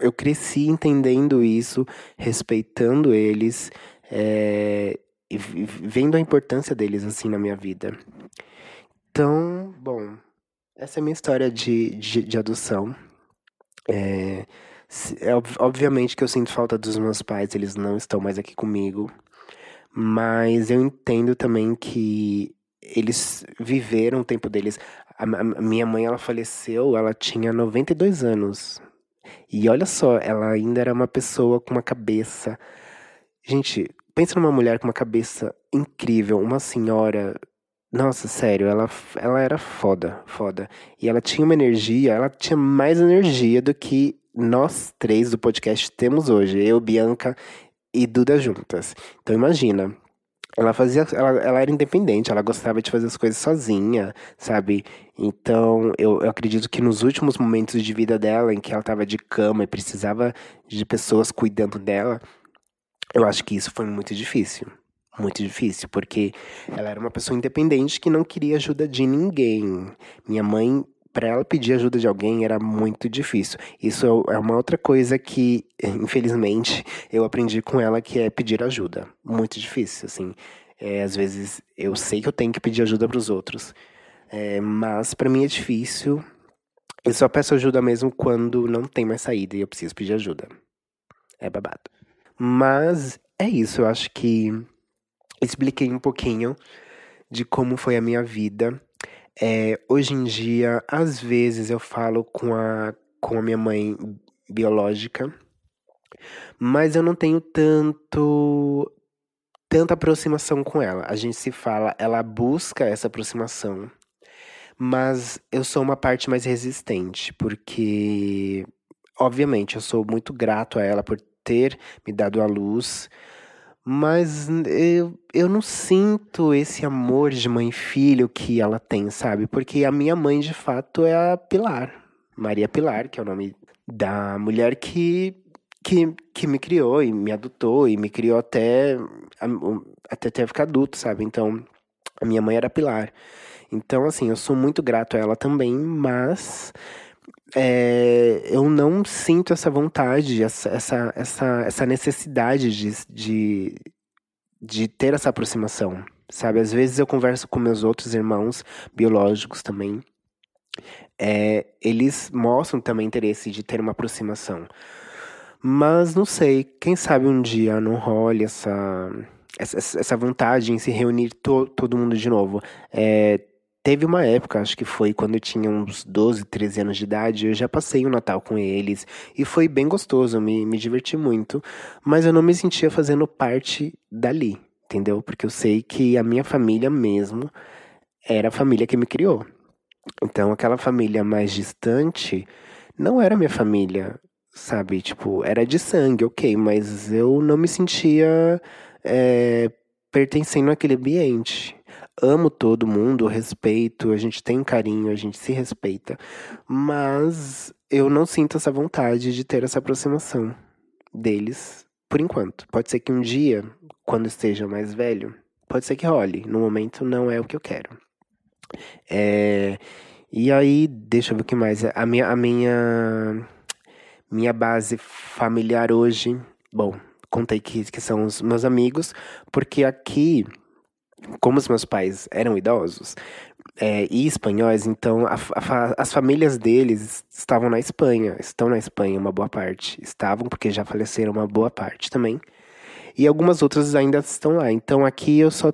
eu cresci entendendo isso, respeitando eles é, e vendo a importância deles assim na minha vida. Então, bom, essa é a minha história de, de, de adoção. É, é, obviamente que eu sinto falta dos meus pais, eles não estão mais aqui comigo. Mas eu entendo também que eles viveram o tempo deles. A, a minha mãe, ela faleceu, ela tinha 92 anos. E olha só, ela ainda era uma pessoa com uma cabeça. Gente, pensa numa mulher com uma cabeça incrível, uma senhora. Nossa, sério, ela, ela era foda, foda. E ela tinha uma energia, ela tinha mais energia do que nós três do podcast temos hoje. Eu, Bianca e Duda juntas. Então imagina, ela fazia, ela, ela era independente, ela gostava de fazer as coisas sozinha, sabe? Então, eu, eu acredito que nos últimos momentos de vida dela, em que ela estava de cama e precisava de pessoas cuidando dela, eu acho que isso foi muito difícil. Muito difícil, porque ela era uma pessoa independente que não queria ajuda de ninguém. Minha mãe para ela pedir ajuda de alguém era muito difícil. Isso é, é uma outra coisa que, infelizmente, eu aprendi com ela, que é pedir ajuda. Muito difícil, assim. É, às vezes eu sei que eu tenho que pedir ajuda para os outros, é, mas para mim é difícil. Eu só peço ajuda mesmo quando não tem mais saída e eu preciso pedir ajuda. É babado. Mas é isso, eu acho que expliquei um pouquinho de como foi a minha vida é, hoje em dia, às vezes eu falo com a, com a minha mãe biológica, mas eu não tenho tanto tanta aproximação com ela. A gente se fala, ela busca essa aproximação, Mas eu sou uma parte mais resistente, porque, obviamente, eu sou muito grato a ela por ter me dado a luz, mas eu, eu não sinto esse amor de mãe e filho que ela tem, sabe? Porque a minha mãe, de fato, é a Pilar, Maria Pilar, que é o nome da mulher que, que, que me criou e me adotou e me criou até, até, até ficar adulto, sabe? Então, a minha mãe era Pilar. Então, assim, eu sou muito grato a ela também, mas é, eu não sinto essa vontade, essa, essa, essa, necessidade de, de, de ter essa aproximação, sabe? Às vezes eu converso com meus outros irmãos biológicos também. É, eles mostram também interesse de ter uma aproximação. Mas não sei, quem sabe um dia não role essa, essa, essa vontade em se reunir to, todo mundo de novo. É, Teve uma época, acho que foi quando eu tinha uns 12, 13 anos de idade, eu já passei o Natal com eles e foi bem gostoso, me, me diverti muito, mas eu não me sentia fazendo parte dali, entendeu? Porque eu sei que a minha família mesmo era a família que me criou. Então aquela família mais distante não era minha família, sabe? Tipo, era de sangue, ok, mas eu não me sentia é, pertencendo àquele ambiente amo todo mundo, respeito, a gente tem carinho, a gente se respeita, mas eu não sinto essa vontade de ter essa aproximação deles por enquanto. Pode ser que um dia, quando esteja mais velho, pode ser que role. No momento não é o que eu quero. É, e aí, deixa eu ver o que mais. A minha, a minha, minha base familiar hoje, bom, contei que, que são os meus amigos, porque aqui como os meus pais eram idosos é, e espanhóis, então a, a, as famílias deles estavam na Espanha, estão na Espanha uma boa parte, estavam porque já faleceram uma boa parte também, e algumas outras ainda estão lá. Então aqui eu só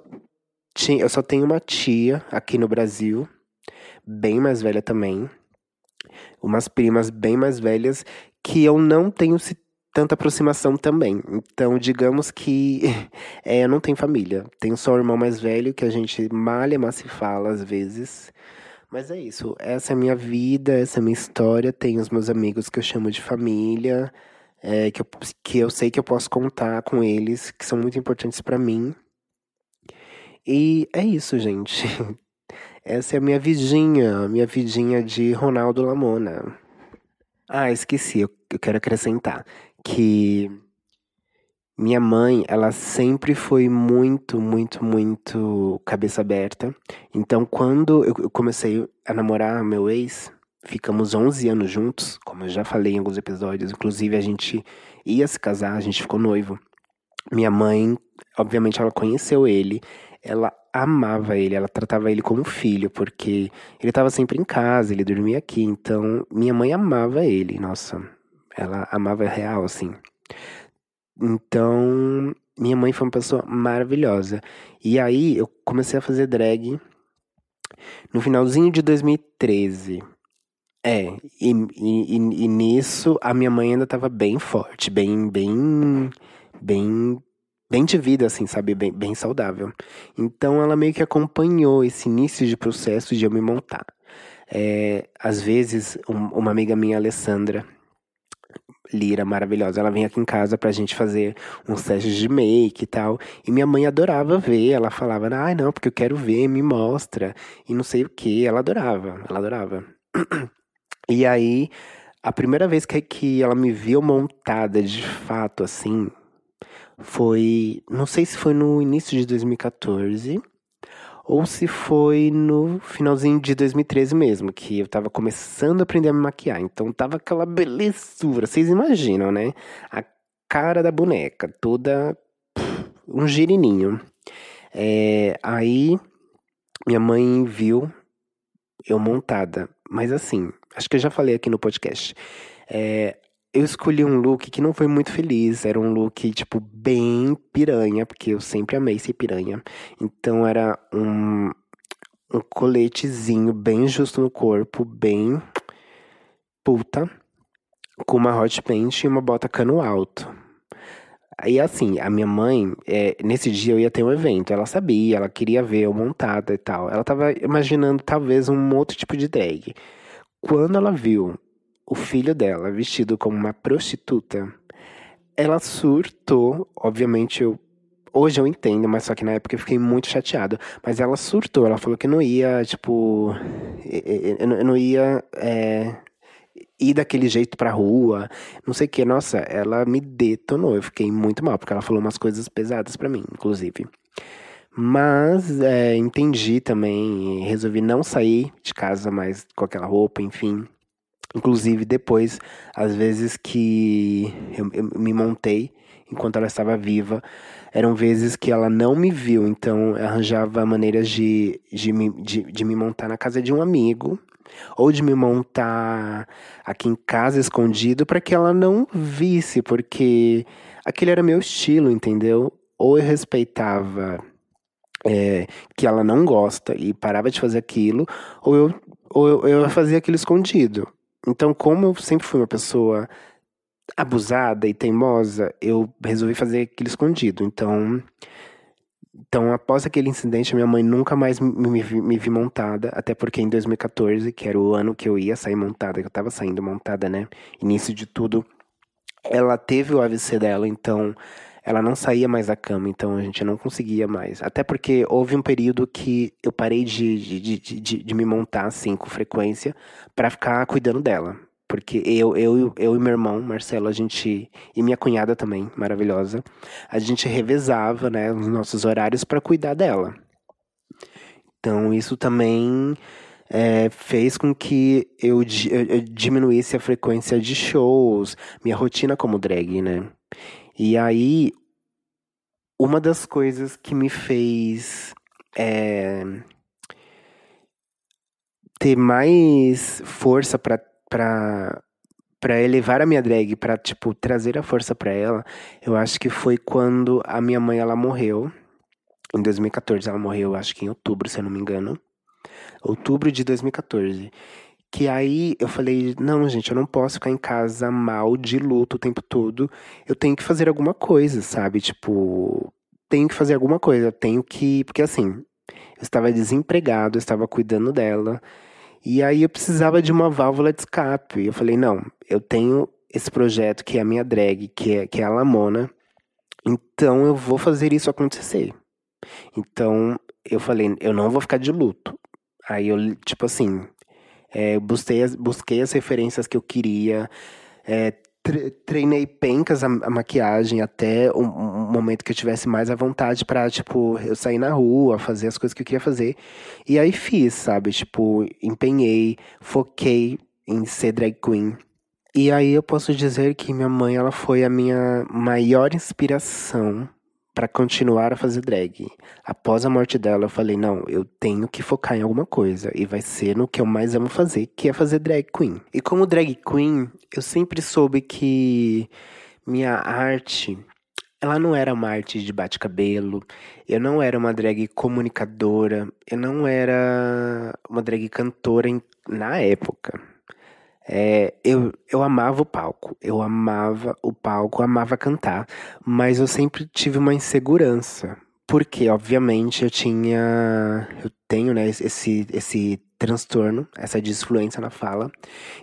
tinha, eu só tenho uma tia aqui no Brasil, bem mais velha também, umas primas bem mais velhas que eu não tenho tanta aproximação também. Então, digamos que (laughs) é, eu não tenho família. Tenho só o irmão mais velho que a gente malha, mas se fala às vezes. Mas é isso. Essa é a minha vida, essa é a minha história. Tenho os meus amigos que eu chamo de família, é, que, eu, que eu sei que eu posso contar com eles, que são muito importantes para mim. E é isso, gente. (laughs) Essa é a minha vidinha, minha vidinha de Ronaldo Lamona. Ah, esqueci, eu quero acrescentar que minha mãe, ela sempre foi muito, muito, muito cabeça aberta. Então, quando eu comecei a namorar meu ex, ficamos 11 anos juntos, como eu já falei em alguns episódios. Inclusive, a gente ia se casar, a gente ficou noivo. Minha mãe, obviamente, ela conheceu ele, ela amava ele, ela tratava ele como filho, porque ele estava sempre em casa, ele dormia aqui. Então, minha mãe amava ele, nossa, ela amava real, assim. Então, minha mãe foi uma pessoa maravilhosa. E aí, eu comecei a fazer drag no finalzinho de 2013. É, e, e, e, nisso a minha mãe ainda tava bem forte, bem, bem, bem, bem de vida, assim, sabe? Bem, bem saudável. Então ela meio que acompanhou esse início de processo de eu me montar. É, às vezes, um, uma amiga minha, Alessandra, Lira maravilhosa. Ela vem aqui em casa pra gente fazer uns testes de make e tal. E minha mãe adorava ver. Ela falava, ai ah, não, porque eu quero ver, me mostra. E não sei o que. Ela adorava, ela adorava. (clears throat) E aí, a primeira vez que, que ela me viu montada de fato, assim, foi. Não sei se foi no início de 2014 ou se foi no finalzinho de 2013 mesmo, que eu tava começando a aprender a me maquiar. Então tava aquela belezura, vocês imaginam, né? A cara da boneca, toda um girininho. É, aí minha mãe viu eu montada, mas assim, acho que eu já falei aqui no podcast. É, eu escolhi um look que não foi muito feliz. Era um look, tipo, bem piranha, porque eu sempre amei ser piranha. Então era um, um coletezinho bem justo no corpo, bem puta, com uma hot pant e uma bota cano alto. Aí, assim, a minha mãe, é, nesse dia eu ia ter um evento, ela sabia, ela queria ver eu montada e tal. Ela tava imaginando talvez um outro tipo de drag. Quando ela viu o filho dela vestido como uma prostituta, ela surtou. Obviamente, eu, hoje eu entendo, mas só que na época eu fiquei muito chateado. Mas ela surtou, ela falou que não ia, tipo. Eu não ia. É, ir daquele jeito pra rua, não sei o que. Nossa, ela me detonou. Eu fiquei muito mal, porque ela falou umas coisas pesadas para mim, inclusive. Mas é, entendi também, resolvi não sair de casa mais com aquela roupa, enfim. Inclusive, depois, às vezes que eu, eu, me montei enquanto ela estava viva, eram vezes que ela não me viu, então arranjava maneiras de, de, me, de, de me montar na casa de um amigo, ou de me montar aqui em casa escondido para que ela não visse, porque aquele era meu estilo, entendeu? Ou eu respeitava é, que ela não gosta e parava de fazer aquilo, ou eu, ou eu, eu fazia aquilo escondido. Então, como eu sempre fui uma pessoa abusada e teimosa, eu resolvi fazer aquilo escondido. Então, então, após aquele incidente, minha mãe nunca mais me, me, me, vi montada, até porque em 2014, que era o ano que eu ia sair montada, que eu tava saindo montada, né? Início de tudo, ela teve o AVC dela, então ela não saía mais da cama, então a gente não conseguia mais. Até porque houve um período que eu parei de, de, de, de, de me montar assim com frequência para ficar cuidando dela. Porque eu, eu, eu e meu irmão, Marcelo, a gente. E minha cunhada também, maravilhosa. A gente revezava, né, os nossos horários para cuidar dela. Então, isso também é, fez com que eu, eu, diminuísse a frequência de shows, minha rotina como drag, né? E aí, uma das coisas que me fez é, ter mais força para para elevar a minha drag, para tipo trazer a força para ela, eu acho que foi quando a minha mãe ela morreu. Em 2014 ela morreu, acho que em outubro, se eu não me engano. Outubro de 2014. Que aí eu falei, não, gente, eu não posso ficar em casa mal, de luto o tempo todo. Eu tenho que fazer alguma coisa, sabe? Tipo, tenho que fazer alguma coisa, tenho que, porque assim, eu estava desempregado, eu estava cuidando dela. E aí eu precisava de uma válvula de escape. Eu falei, não, eu tenho esse projeto que é a minha drag, que é, que é a Lamona. Então eu vou fazer isso acontecer. Então eu falei, eu não vou ficar de luto. Aí eu, tipo assim, é, busquei, as, busquei as referências que eu queria, é, treinei pencas a, maquiagem até um, um, momento que eu tivesse mais à vontade para tipo, eu sair na rua, fazer as coisas que eu queria fazer. E aí fiz, sabe? Tipo, empenhei, foquei em ser drag queen. E aí eu posso dizer que minha mãe, ela foi a minha maior inspiração para continuar a fazer drag. Após a morte dela, eu falei: não, eu tenho que focar em alguma coisa. E vai ser no que eu mais amo fazer, que é fazer drag queen. E como drag queen, eu sempre soube que minha arte. Ela não era uma arte de bate-cabelo, eu não era uma drag comunicadora, eu não era uma drag cantora na época. É, eu, eu amava o palco, eu amava o palco, amava cantar, mas eu sempre tive uma insegurança. Porque, obviamente, eu tinha. Eu tenho, né, esse, esse transtorno, essa disfluência na fala.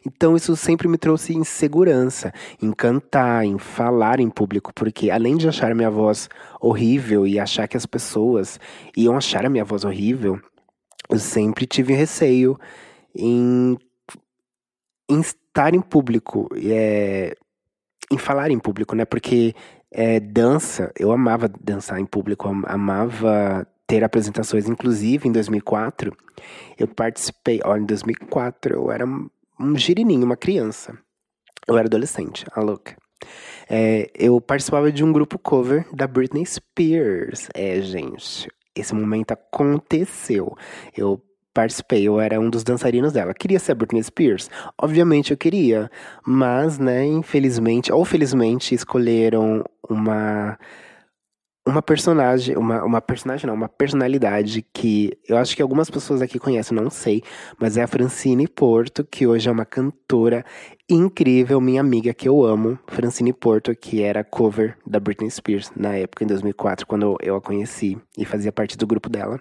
Então, isso sempre me trouxe insegurança em cantar, em falar em público, porque além de achar minha voz horrível e achar que as pessoas iam achar a minha voz horrível, eu sempre tive receio em em estar em público, é, em falar em público, né? Porque é, dança, eu amava dançar em público, amava ter apresentações, inclusive em 2004, eu participei, olha, em 2004 eu era um girininho, uma criança. Eu era adolescente, a louca. É, eu participava de um grupo cover da Britney Spears. É, gente, esse momento aconteceu. Eu participei, eu era um dos dançarinos dela. Queria ser a Britney Spears? Obviamente eu queria, mas, né, infelizmente, ou felizmente, escolheram uma uma personagem, uma, uma personagem não, uma personalidade que eu acho que algumas pessoas aqui conhecem, não sei, mas é a Francine Porto, que hoje é uma cantora incrível, minha amiga que eu amo, Francine Porto, que era cover da Britney Spears na época, em 2004, quando eu a conheci e fazia parte do grupo dela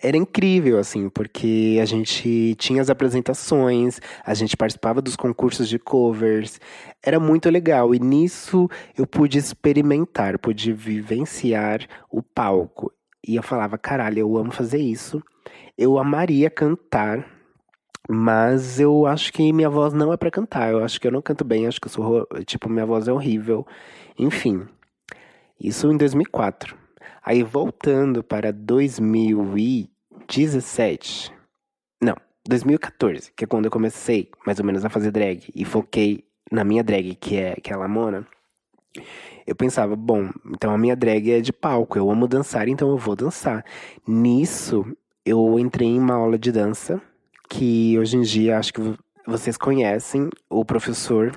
era incrível, assim, porque a gente tinha as apresentações, a gente participava dos concursos de covers, era muito legal. E nisso eu pude experimentar, pude vivenciar o palco. E eu falava, caralho, eu amo fazer isso. Eu amaria cantar, mas eu acho que minha voz não é para cantar. Eu acho que eu não canto bem, acho que eu sou, tipo, minha voz é horrível. Enfim, isso em 2004. Aí voltando para 2017, não, 2014, que é quando eu comecei mais ou menos a fazer drag e foquei na minha drag, que é, que é a Lamona, eu pensava, bom, então a minha drag é de palco, eu amo dançar, então eu vou dançar. Nisso, eu entrei em uma aula de dança, que hoje em dia acho que vocês conhecem o professor,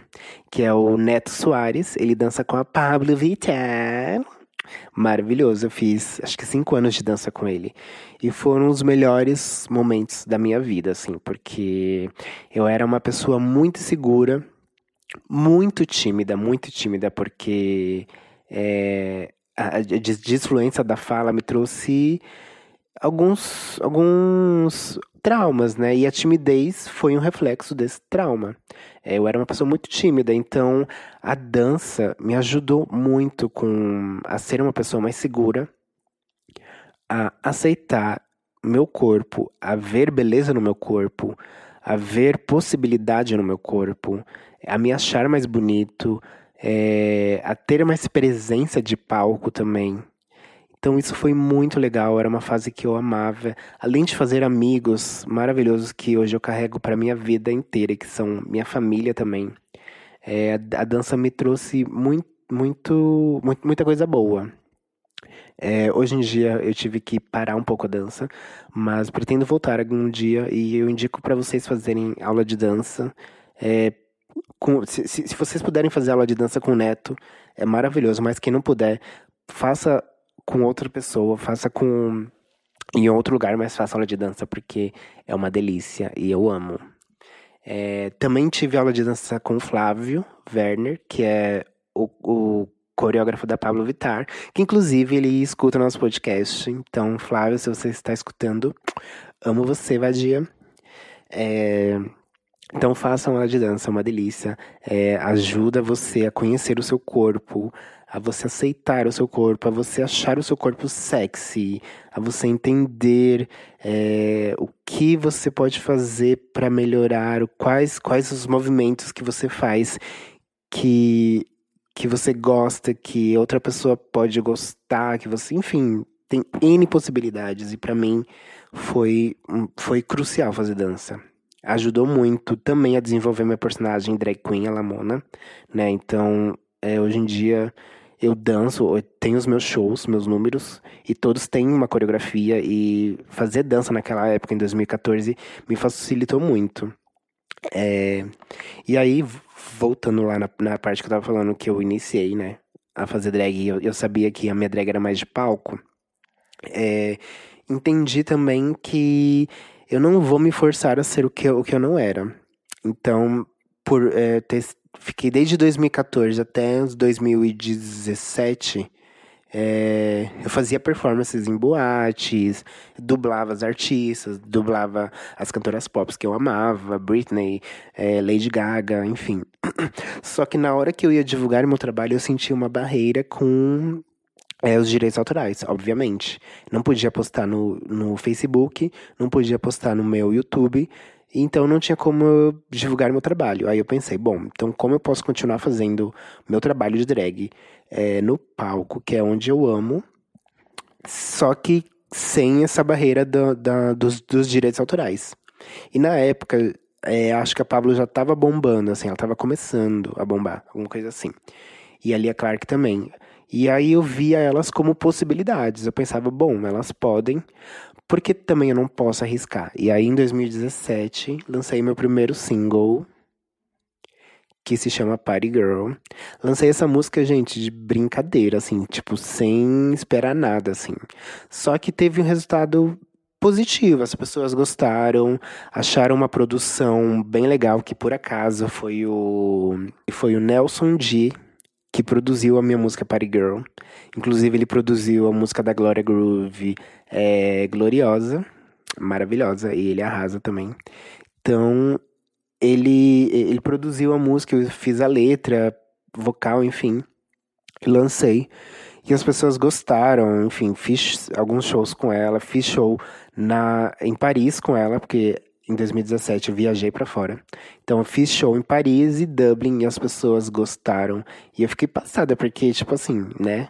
que é o Neto Soares, ele dança com a Pablo Vittar maravilhoso. Eu fiz acho que cinco anos de dança com ele. E foram os melhores momentos da minha vida, assim, porque eu era uma pessoa muito segura, muito tímida, muito tímida, porque é, a desfluência da fala me trouxe alguns, alguns traumas, né? E a timidez foi um reflexo desse trauma. É, eu era uma pessoa muito tímida, então a dança me ajudou muito com a ser uma pessoa mais segura, a aceitar meu corpo, a ver beleza no meu corpo, a ver possibilidade no meu corpo, a me achar mais bonito, é, a ter mais presença de palco também. Então isso foi muito legal, era uma fase que eu amava. Além de fazer amigos maravilhosos que hoje eu carrego para minha vida inteira, que são minha família também. É, a dança me trouxe muito, muito, muita coisa boa. É, hoje em dia eu tive que parar um pouco a dança, mas pretendo voltar algum dia e eu indico para vocês fazerem aula de dança. É, com, se, se vocês puderem fazer aula de dança com o neto, é maravilhoso, mas quem não puder, faça com outra pessoa, faça com em outro lugar, mas faça aula de dança porque é uma delícia e eu amo. É, também tive aula de dança com o Flávio Werner, que é o, o coreógrafo da Pablo Vittar, que inclusive ele escuta o nosso podcast. Então, Flávio, se você está escutando, amo você, vadia. É, então façam aula de dança, é uma delícia. É, ajuda você a conhecer o seu corpo, a você aceitar o seu corpo, a você achar o seu corpo sexy, a você entender é, o que você pode fazer para melhorar, quais, quais os movimentos que você faz que, que você gosta, que outra pessoa pode gostar, que você, enfim, tem N possibilidades. E para mim foi, foi crucial fazer dança ajudou muito também a desenvolver minha personagem drag queen, a Lamona, né? Então, é, hoje em dia eu danço, eu tenho os meus shows, meus números, e todos têm uma coreografia, e fazer dança naquela época, em 2014, me facilitou muito. É, e aí, voltando lá na, na, parte que eu tava falando, que eu iniciei, né, a fazer drag, eu, eu sabia que a minha drag era mais de palco, é, entendi também que eu não vou me forçar a ser o que eu, o que eu não era. Então, por é, ter fiquei desde 2014 até 2017. É, eu fazia performances em boates, dublava as artistas, dublava as cantoras pop que eu amava, Britney, é, Lady Gaga, enfim. (clears throat) Só que na hora que eu ia divulgar meu trabalho, eu sentia uma barreira com é, os direitos autorais, obviamente. Não podia postar no, no Facebook, não podia postar no meu YouTube, então não tinha como eu divulgar meu trabalho. Aí eu pensei, bom, então como eu posso continuar fazendo meu trabalho de drag é, no palco, que é onde eu amo, só que sem essa barreira do, da, dos, dos direitos autorais. E na época, é, acho que a Pablo já estava bombando, assim, ela estava começando a bombar, alguma coisa assim. E a Lia Clark também. E aí eu via elas como possibilidades. Eu pensava, bom, elas podem, porque também eu não posso arriscar. E aí em 2017 lancei meu primeiro single, que se chama Party Girl. Lancei essa música, gente, de brincadeira, assim, tipo, sem esperar nada, assim. Só que teve um resultado positivo, as pessoas gostaram, acharam uma produção bem legal, que por acaso foi o foi o Nelson D que produziu a minha música Party Girl. Inclusive ele produziu a música da Gloria Groove, é, Gloriosa, maravilhosa, e ele arrasa também. Então, ele, ele produziu a música, eu fiz a letra, vocal, enfim, lancei. E as pessoas gostaram, enfim, fiz alguns shows com ela, fiz show na, em Paris com ela, porque em 2017 eu viajei para fora. Então eu fiz show em Paris e Dublin e as pessoas gostaram. E eu fiquei passada, porque, tipo assim, né?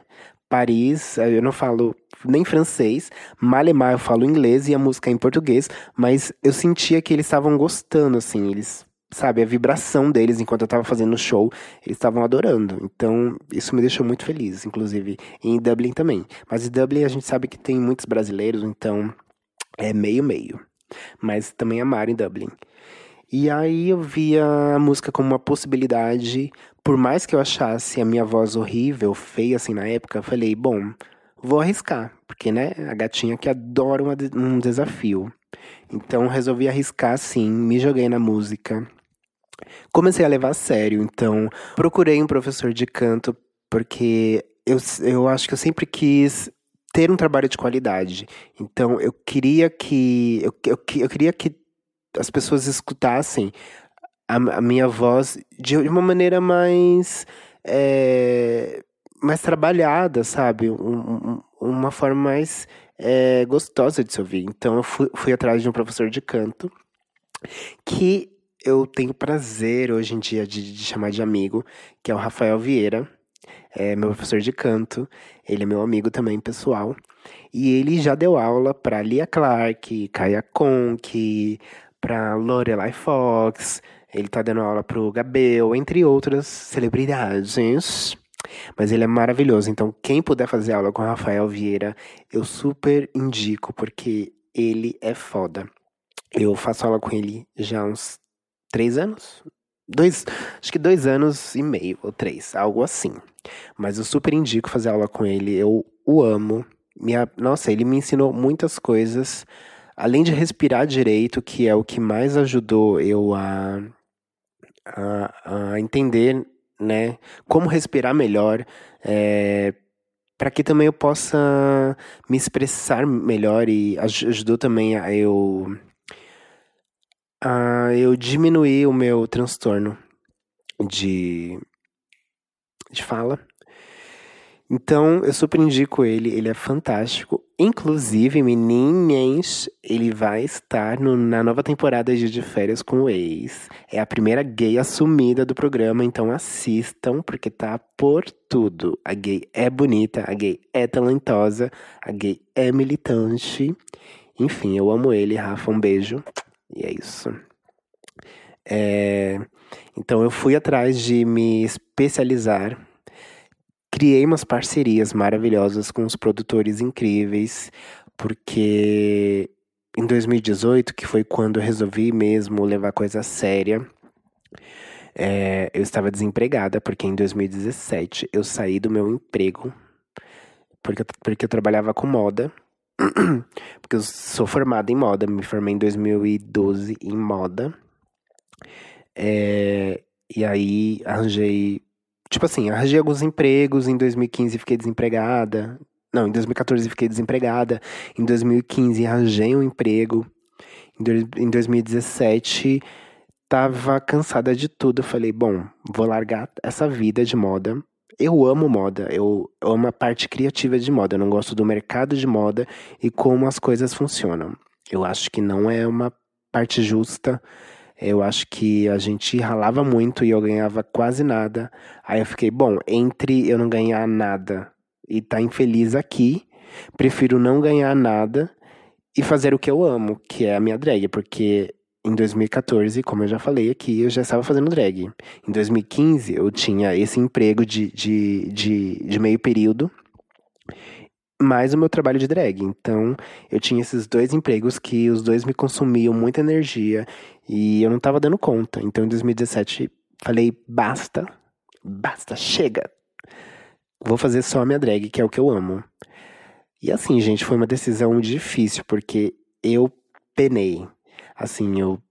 Paris, eu não falo nem francês, malemar eu falo inglês e a música é em português, mas eu sentia que eles estavam gostando, assim, eles, sabe, a vibração deles enquanto eu tava fazendo o show, eles estavam adorando. Então, isso me deixou muito feliz, inclusive em Dublin também. Mas em Dublin a gente sabe que tem muitos brasileiros, então é meio-meio. Mas também amaram em Dublin. E aí eu via a música como uma possibilidade. Por mais que eu achasse a minha voz horrível, feia assim na época, eu falei, bom, vou arriscar. Porque, né, a gatinha que adora uma, um desafio. Então resolvi arriscar sim, me joguei na música. Comecei a levar a sério, então procurei um professor de canto, porque eu, eu acho que eu sempre quis ter um trabalho de qualidade. Então eu queria que eu, eu, eu queria que as pessoas escutassem a, a minha voz de uma maneira mais. É, mais trabalhada, sabe? Um, um, uma forma mais é, gostosa de se ouvir. Então eu fui, fui atrás de um professor de canto que eu tenho prazer hoje em dia de, de chamar de amigo, que é o Rafael Vieira. É meu professor de canto, ele é meu amigo também pessoal. E ele já deu aula para Lia Clark, Kaya Conk, para Lorelai Fox, ele tá dando aula pro Gabel, entre outras celebridades. Mas ele é maravilhoso, então quem puder fazer aula com Rafael Vieira, eu super indico, porque ele é foda. Eu faço aula com ele já há uns três anos? Dois, acho que dois anos e meio, ou três, algo assim. Mas eu super indico fazer aula com ele, eu o amo. Minha, nossa, ele me ensinou muitas coisas além de respirar direito, que é o que mais ajudou eu a, a, a entender, né, como respirar melhor, é, para que também eu possa me expressar melhor e ajudou também a eu a eu diminuir o meu transtorno de de fala então, eu super indico ele, ele é fantástico. Inclusive, meninas, ele vai estar no, na nova temporada de De Férias com o Ex. É a primeira gay assumida do programa, então assistam, porque tá por tudo. A gay é bonita, a gay é talentosa, a gay é militante. Enfim, eu amo ele, Rafa, um beijo. E é isso. É... Então, eu fui atrás de me especializar criei umas parcerias maravilhosas com os produtores incríveis, porque em 2018, que foi quando eu resolvi mesmo levar coisa séria, é, eu estava desempregada, porque em 2017 eu saí do meu emprego, porque, porque eu trabalhava com moda. (clears throat) porque eu sou formada em moda, me formei em 2012 em moda. É, e aí arranjei Tipo assim, arranjei alguns empregos, em 2015 fiquei desempregada. Não, em 2014 fiquei desempregada. Em 2015 arranjei um emprego. Em 2017 tava cansada de tudo. Falei, bom, vou largar essa vida de moda. Eu amo moda, eu amo a parte criativa de moda. Eu não gosto do mercado de moda e como as coisas funcionam. Eu acho que não é uma parte justa eu acho que a gente ralava muito e eu ganhava quase nada. Aí eu fiquei, bom, entre eu não ganhar nada e estar tá infeliz aqui, prefiro não ganhar nada e fazer o que eu amo, que é a minha drag, porque em 2014, como eu já falei aqui, eu já estava fazendo drag. Em 2015, eu tinha esse emprego de, de, de, de meio período mais o meu trabalho de drag. Então, eu tinha esses dois empregos que os dois me consumiam muita energia e eu não tava dando conta. Então, em 2017, falei, basta, basta, chega. Vou fazer só a minha drag, que é o que eu amo. E assim, gente, foi uma decisão difícil, porque eu penei. Assim, eu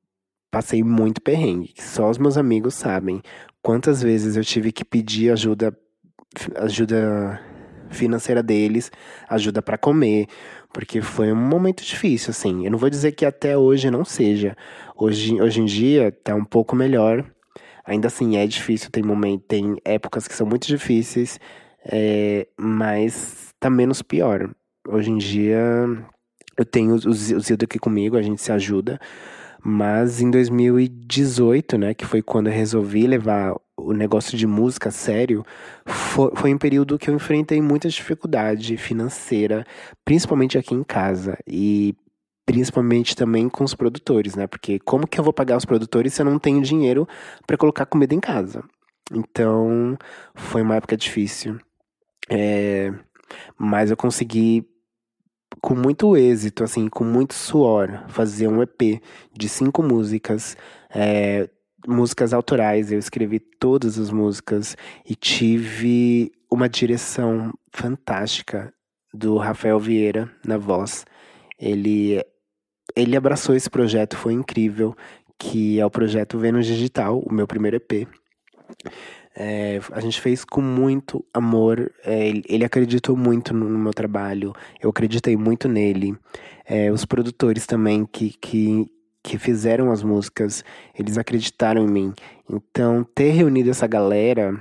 passei muito perrengue. Só os meus amigos sabem quantas vezes eu tive que pedir ajuda, ajuda financeira deles, ajuda para comer, porque foi um momento difícil, assim. Eu não vou dizer que até hoje não seja. Hoje, hoje em dia tá um pouco melhor. Ainda assim é difícil, tem momento, tem épocas que são muito difíceis, é, mas tá menos pior. Hoje em dia eu tenho o Zildo aqui comigo, a gente se ajuda. Mas em 2018, né, que foi quando eu resolvi levar o negócio de música a sério, foi, foi um período que eu enfrentei muita dificuldade financeira, principalmente aqui em casa. E principalmente também com os produtores, né? Porque como que eu vou pagar os produtores se eu não tenho dinheiro para colocar comida em casa? Então, foi uma época difícil. É, mas eu consegui com muito êxito, assim, com muito suor, fazer um EP de cinco músicas, é, músicas autorais. Eu escrevi todas as músicas e tive uma direção fantástica do Rafael Vieira na voz. Ele, ele abraçou esse projeto, foi incrível, que é o projeto Vênus Digital, o meu primeiro EP. É, a gente fez com muito amor. É, ele, acreditou muito no, no, meu trabalho. Eu acreditei muito nele. É, os produtores também que, que, que fizeram as músicas, eles acreditaram em mim. Então, ter reunido essa galera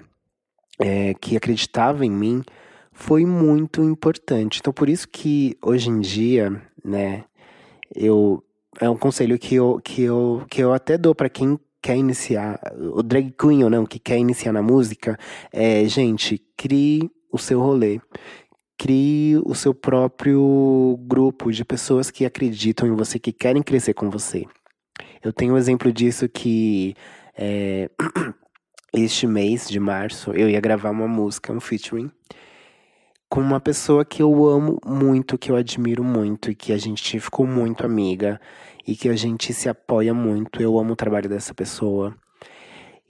é, que acreditava em mim foi muito importante. Então, por isso que hoje em dia, né, eu é um conselho que eu, que eu, que eu até dou para quem quer iniciar, o drag queen ou não, que quer iniciar na música, é, gente, crie o seu rolê. Crie o seu próprio grupo de pessoas que acreditam em você, que querem crescer com você. Eu tenho um exemplo disso que é, (clears throat) este mês de março eu ia gravar uma música, um featuring, com uma pessoa que eu amo muito, que eu admiro muito e que a gente ficou muito amiga e que a gente se apoia muito. Eu amo o trabalho dessa pessoa.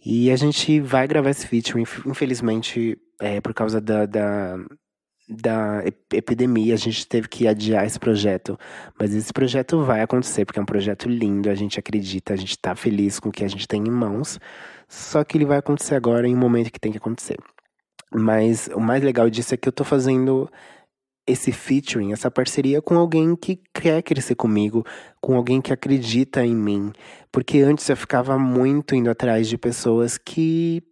E a gente vai gravar esse feature, infelizmente, é, por causa da, da, da epidemia, a gente teve que adiar esse projeto. Mas esse projeto vai acontecer, porque é um projeto lindo, a gente acredita, a gente tá feliz com o que a gente tem em mãos. Só que ele vai acontecer agora em um momento que tem que acontecer. Mas o mais legal disso é que eu tô fazendo esse featuring, essa parceria com alguém que quer crescer comigo, com alguém que acredita em mim. Porque antes eu ficava muito indo atrás de pessoas que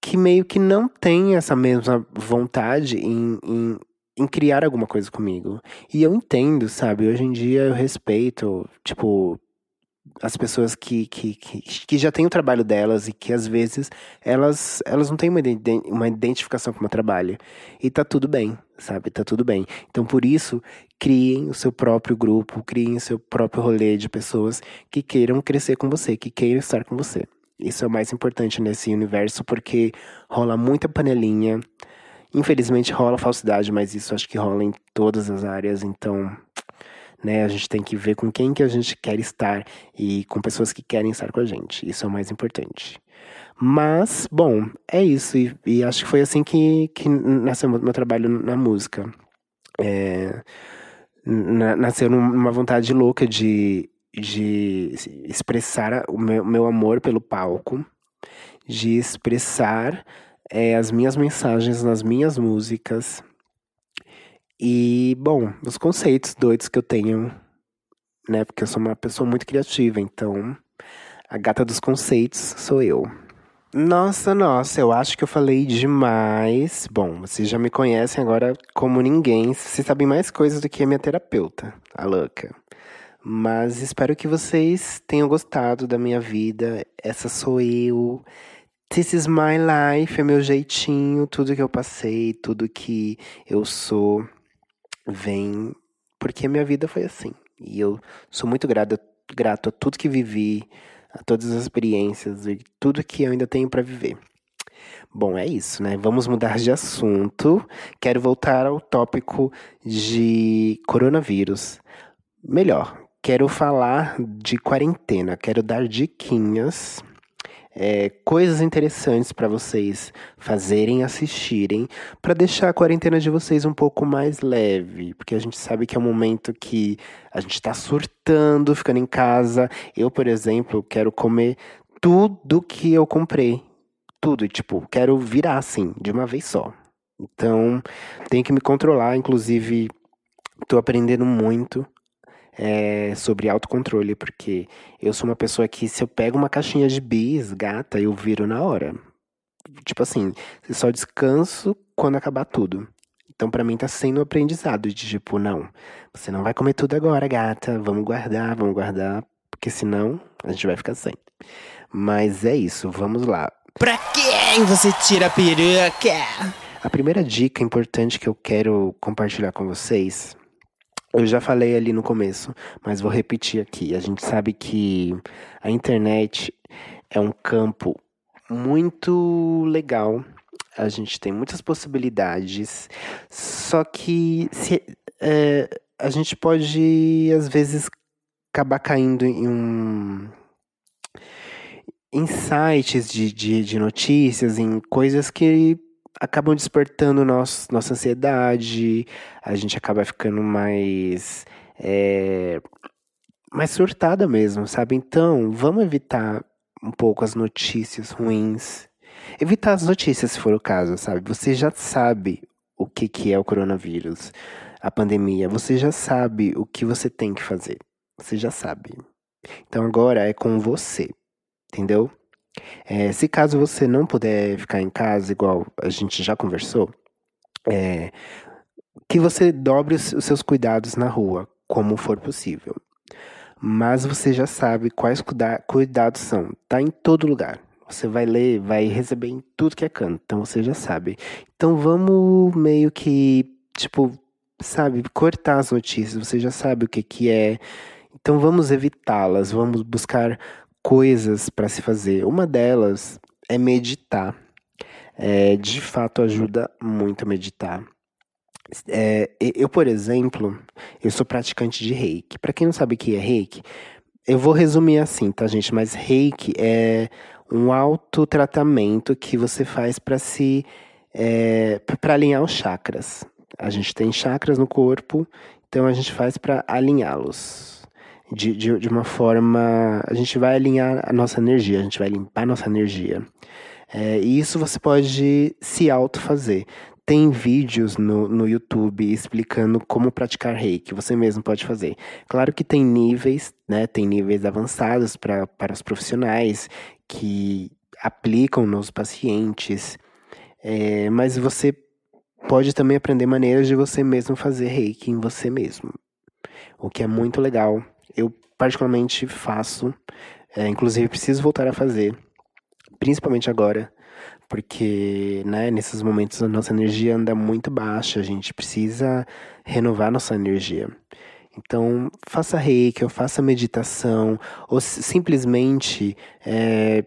que meio que não têm essa mesma vontade em, em, em criar alguma coisa comigo. E eu entendo, sabe? Hoje em dia eu respeito, tipo, as pessoas que, que, que, que, já têm o trabalho delas e que às vezes elas, elas não têm uma, uma identificação com o meu trabalho. E tá tudo bem, sabe? Tá tudo bem. Então, por isso, criem o seu próprio grupo, criem o seu próprio rolê de pessoas que queiram crescer com você, que queiram estar com você. Isso é o mais importante nesse universo, porque rola muita panelinha. Infelizmente rola falsidade, mas isso acho que rola em todas as áreas, então né? A gente tem que ver com quem que a gente quer estar e com pessoas que querem estar com a gente. Isso é o mais importante. Mas, bom, é isso. E, e acho que foi assim que, que nasceu meu, meu trabalho na música. É, na, nasceu numa vontade louca de, de expressar o meu, meu amor pelo palco, de expressar é, as minhas mensagens nas minhas músicas, e, bom, os conceitos doidos que eu tenho, né? Porque eu sou uma pessoa muito criativa, então a gata dos conceitos sou eu. Nossa, nossa, eu acho que eu falei demais. Bom, vocês já me conhecem agora como ninguém. Vocês sabem mais coisas do que a minha terapeuta, a louca. Mas espero que vocês tenham gostado da minha vida. Essa sou eu. This is my life, é meu jeitinho, tudo que eu passei, tudo que eu sou vem porque a minha vida foi assim. E eu sou muito grato, grato a tudo que vivi, a todas as experiências e tudo que eu ainda tenho para viver. Bom, é isso, né? Vamos mudar de assunto. Quero voltar ao tópico de coronavírus. Melhor, quero falar de quarentena, quero dar diquinhas é, coisas interessantes para vocês fazerem, assistirem, para deixar a quarentena de vocês um pouco mais leve, porque a gente sabe que é um momento que a gente está surtando, ficando em casa. Eu, por exemplo, quero comer tudo que eu comprei, tudo, tipo, quero virar assim, de uma vez só. Então, tenho que me controlar, inclusive, tô aprendendo muito é, sobre autocontrole, porque eu sou uma pessoa que, se eu pego uma caixinha de bis, gata, eu viro na hora. Tipo assim, só descanso quando acabar tudo. Então, para mim, tá sendo um aprendizado de tipo, não, você não vai comer tudo agora, gata, vamos guardar, vamos guardar, porque senão a gente vai ficar sem. Mas é isso, vamos lá. Pra quem você tira a peruca? A primeira dica importante que eu quero compartilhar com vocês eu já falei ali no começo, mas vou repetir aqui. A gente sabe que a internet é um campo muito legal. A gente tem muitas possibilidades, só que se, é, a gente pode, às vezes, acabar caindo em um. em sites de, de, de notícias, em coisas que acabam despertando nosso, nossa ansiedade, a gente acaba ficando mais. É, mais surtada mesmo, sabe? Então, vamos evitar um pouco as notícias ruins. Evitar as notícias, se for o caso, sabe? Você já sabe o que, que é o coronavírus, a pandemia. Você já sabe o que você tem que fazer. Você já sabe. Então agora é com você, entendeu? É, se caso você não puder ficar em casa, igual a gente já conversou, é, que você dobre os, seus cuidados na rua, como for possível. Mas você já sabe quais cuida cuidados são. Tá em todo lugar. Você vai ler, vai receber em tudo que é canto. Então você já sabe. Então vamos meio que, tipo, sabe, cortar as notícias. Você já sabe o que, que é. Então vamos evitá-las. Vamos buscar coisas para se fazer. Uma delas é meditar. É, de fato, ajuda muito a meditar. É, eu, por exemplo, eu sou praticante de reiki. Para quem não sabe o que é reiki, eu vou resumir assim, tá, gente? Mas reiki é um autotratamento que você faz para se. É, para alinhar os chakras. A gente tem chakras no corpo, então a gente faz para alinhá-los de, de, de uma forma. A gente vai alinhar a nossa energia, a gente vai limpar a nossa energia. É, e isso você pode se auto-fazer. Tem vídeos no, no YouTube explicando como praticar reiki, você mesmo pode fazer. Claro que tem níveis, né? Tem níveis avançados pra, para os profissionais que aplicam nos pacientes, é, mas você pode também aprender maneiras de você mesmo fazer reiki em você mesmo, o que é muito legal eu particularmente faço, é, inclusive preciso voltar a fazer, principalmente agora, porque né, nesses momentos a nossa energia anda muito baixa, a gente precisa renovar nossa energia. Então, faça reiki, ou faça meditação, ou simplesmente é,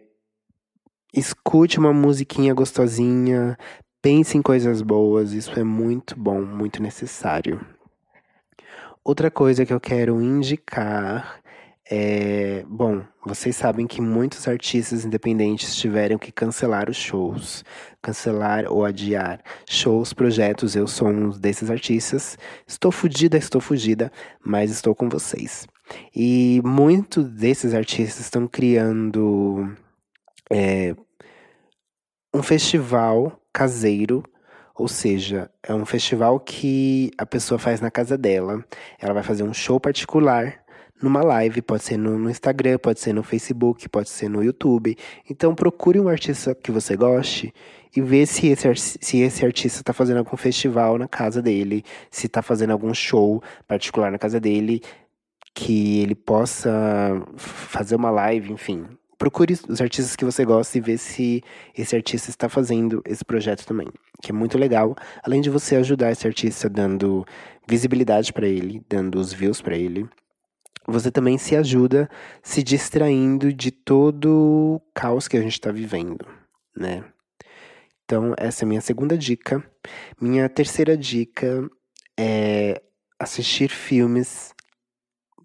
escute uma musiquinha gostosinha, pense em coisas boas, isso é muito bom, muito necessário. Outra coisa que eu quero indicar é. Bom, vocês sabem que muitos artistas independentes tiveram que cancelar os shows, cancelar ou adiar shows, projetos. Eu sou um desses artistas. Estou fugida, estou fugida, mas estou com vocês. E muitos desses artistas estão criando é, um festival caseiro ou seja, é um festival que a pessoa faz na casa dela. Ela vai fazer um show particular numa live, pode ser no, no, Instagram, pode ser no Facebook, pode ser no YouTube. Então procure um artista que você goste e vê se esse, se esse artista está fazendo algum festival na casa dele, se está fazendo algum show particular na casa dele, que ele possa fazer uma live, enfim procure os artistas que você gosta e vê se esse artista está fazendo esse projeto também, que é muito legal. Além de você ajudar esse artista dando visibilidade para ele, dando os views para ele, você também se ajuda se distraindo de todo o caos que a gente está vivendo, né? Então, essa é a minha segunda dica. Minha terceira dica é assistir filmes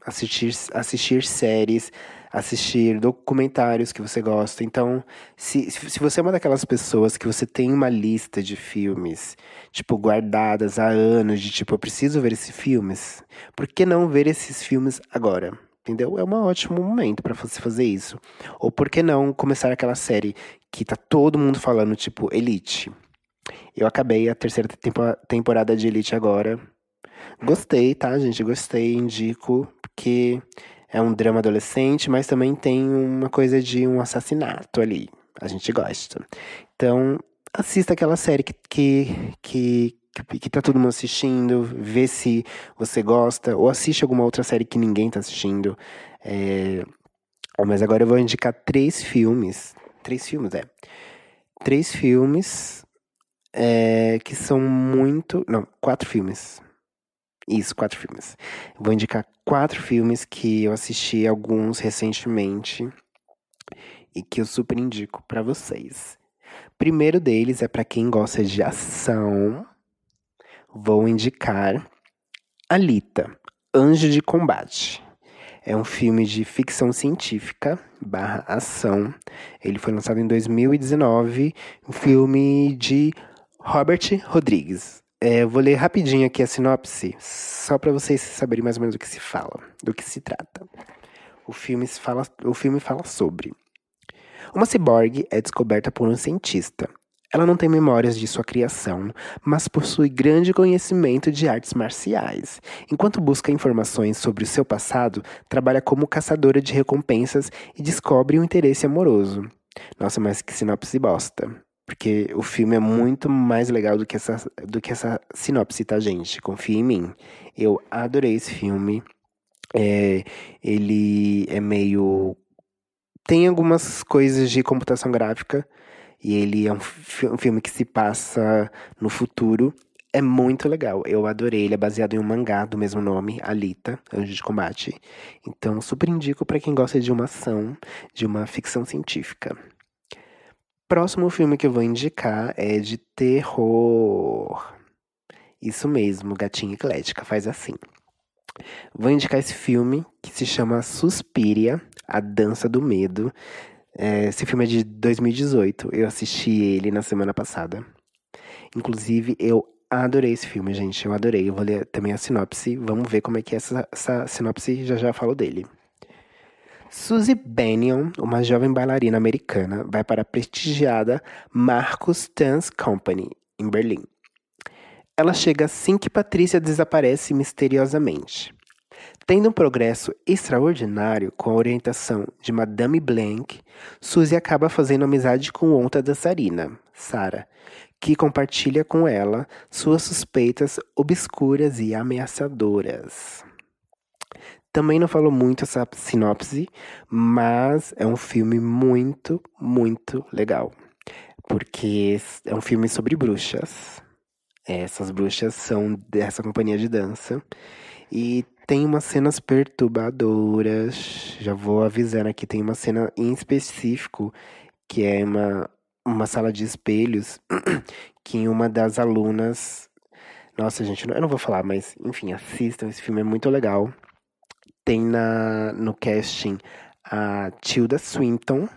assistir, assistir séries, assistir documentários que você gosta. Então, se, se você é uma daquelas pessoas que você tem uma lista de filmes, tipo, guardadas há anos, de tipo, eu preciso ver esses filmes, por que não ver esses filmes agora? Entendeu? É um ótimo momento para você fazer isso. Ou por que não começar aquela série que tá todo mundo falando, tipo, Elite. Eu acabei a terceira temporada de Elite agora. Gostei, tá, gente? Gostei, indico, porque é um drama adolescente, mas também tem uma coisa de um assassinato ali. A gente gosta. Então, assista aquela série que, que, que, que, tá todo mundo assistindo, vê se você gosta, ou assiste alguma outra série que ninguém tá assistindo. É... Mas agora eu vou indicar três filmes. Três filmes, é. Três filmes é, que são muito. Não, quatro filmes. Isso, quatro filmes. Vou indicar quatro filmes que eu assisti alguns recentemente e que eu super indico para vocês. Primeiro deles é para quem gosta de ação. Vou indicar Alita, Anjo de Combate. É um filme de ficção científica barra ação. Ele foi lançado em 2019. Um filme de Robert Rodrigues. É, vou ler rapidinho aqui a sinopse, só para vocês saberem mais ou menos do que se fala, do que se trata. O filme fala, o filme fala sobre uma ciborgue é descoberta por um cientista. Ela não tem memórias de sua criação, mas possui grande conhecimento de artes marciais. Enquanto busca informações sobre o seu passado, trabalha como caçadora de recompensas e descobre um interesse amoroso. Nossa, mas que sinopse bosta. Porque o filme é muito mais legal do que essa, do que essa sinopse, tá, gente? Confia em mim. Eu adorei esse filme. É, ele é meio. Tem algumas coisas de computação gráfica. E ele é um, um filme que se passa no futuro. É muito legal. Eu adorei. Ele é baseado em um mangá do mesmo nome, Alita, Anjo de Combate. Então, super indico para quem gosta de uma ação, de uma ficção científica. Próximo filme que eu vou indicar é de terror. Isso mesmo, Gatinha Eclética, faz assim. Vou indicar esse filme que se chama Suspiria, A Dança do Medo. É, esse filme é de 2018. Eu assisti ele na semana passada. Inclusive, eu adorei esse filme, gente. Eu adorei. Eu vou ler também a sinopse. Vamos ver como é que é essa, essa sinopse. Já já falo dele. Suzy Bennion, uma jovem bailarina americana, vai para a prestigiada Marcus Dance Company, em Berlim. Ela chega assim que Patrícia desaparece misteriosamente. Tendo um progresso extraordinário com a orientação de Madame Blank, Suzy acaba fazendo amizade com outra dançarina, Sarah, que compartilha com ela suas suspeitas obscuras e ameaçadoras. Também não falou muito essa sinopse, mas é um filme muito, muito legal. Porque é um filme sobre bruxas. Essas bruxas são dessa companhia de dança. E tem umas cenas perturbadoras. Já vou avisando aqui, tem uma cena em específico que é uma, uma sala de espelhos (clears throat) que uma das alunas. Nossa, gente, eu não vou falar, mas enfim, assistam. Esse filme é muito legal tem na, no casting a Tilda Swinton.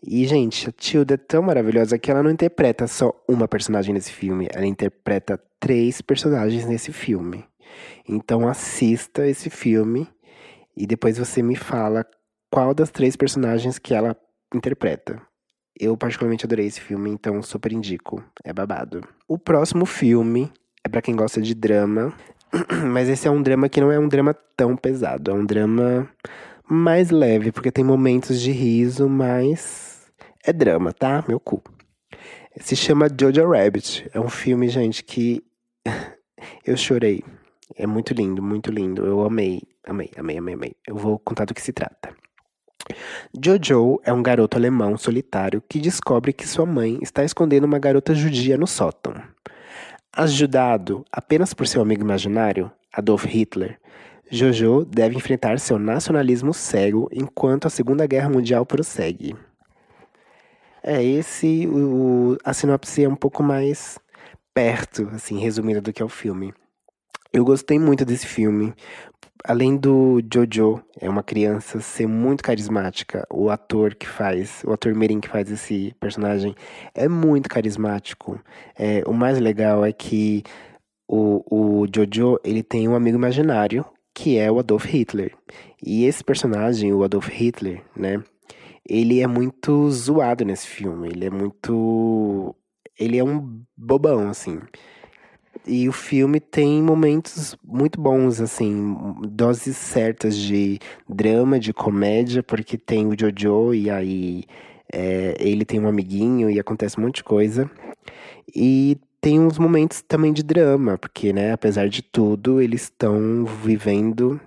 E, gente, a Tilda é tão maravilhosa que ela não interpreta só uma personagem nesse filme, ela interpreta três personagens nesse filme. Então assista esse filme e depois você me fala qual das três personagens que ela interpreta. Eu particularmente adorei esse filme, então super indico. É babado. O próximo filme é para quem gosta de drama. (clears throat) Mas esse é um drama que não é um drama tão pesado. É um drama mais leve, porque tem momentos de riso, mas é drama, tá? Meu cu. Se chama Jojo Rabbit. É um filme, gente, que (laughs) eu chorei. É muito lindo, muito lindo. Eu amei, amei, amei, amei, amei. Eu vou contar do que se trata. Jojo é um garoto alemão solitário que descobre que sua mãe está escondendo uma garota judia no sótão. Ajudado apenas por seu amigo imaginário, Adolf Hitler, Jojo deve enfrentar seu nacionalismo cego enquanto a Segunda Guerra Mundial prossegue. É, esse, o, a sinopse é um pouco mais perto, assim, resumida do que é o filme. Eu gostei muito desse filme. Além do Jojo, é uma criança ser muito carismática, o ator que faz, o ator Mirim que faz esse personagem é muito carismático. É, o mais legal é que o, o Jojo, ele tem um amigo imaginário, que é o Adolf Hitler. E esse personagem, o Adolf Hitler, né, ele é muito zoado nesse filme, ele é muito... ele é um bobão, assim. E o filme tem momentos muito bons, assim, doses certas de drama, de comédia, porque tem o Jojo e aí é, ele tem um amiguinho e acontece um monte de coisa. E tem uns momentos também de drama, porque, né, apesar de tudo, eles estão vivendo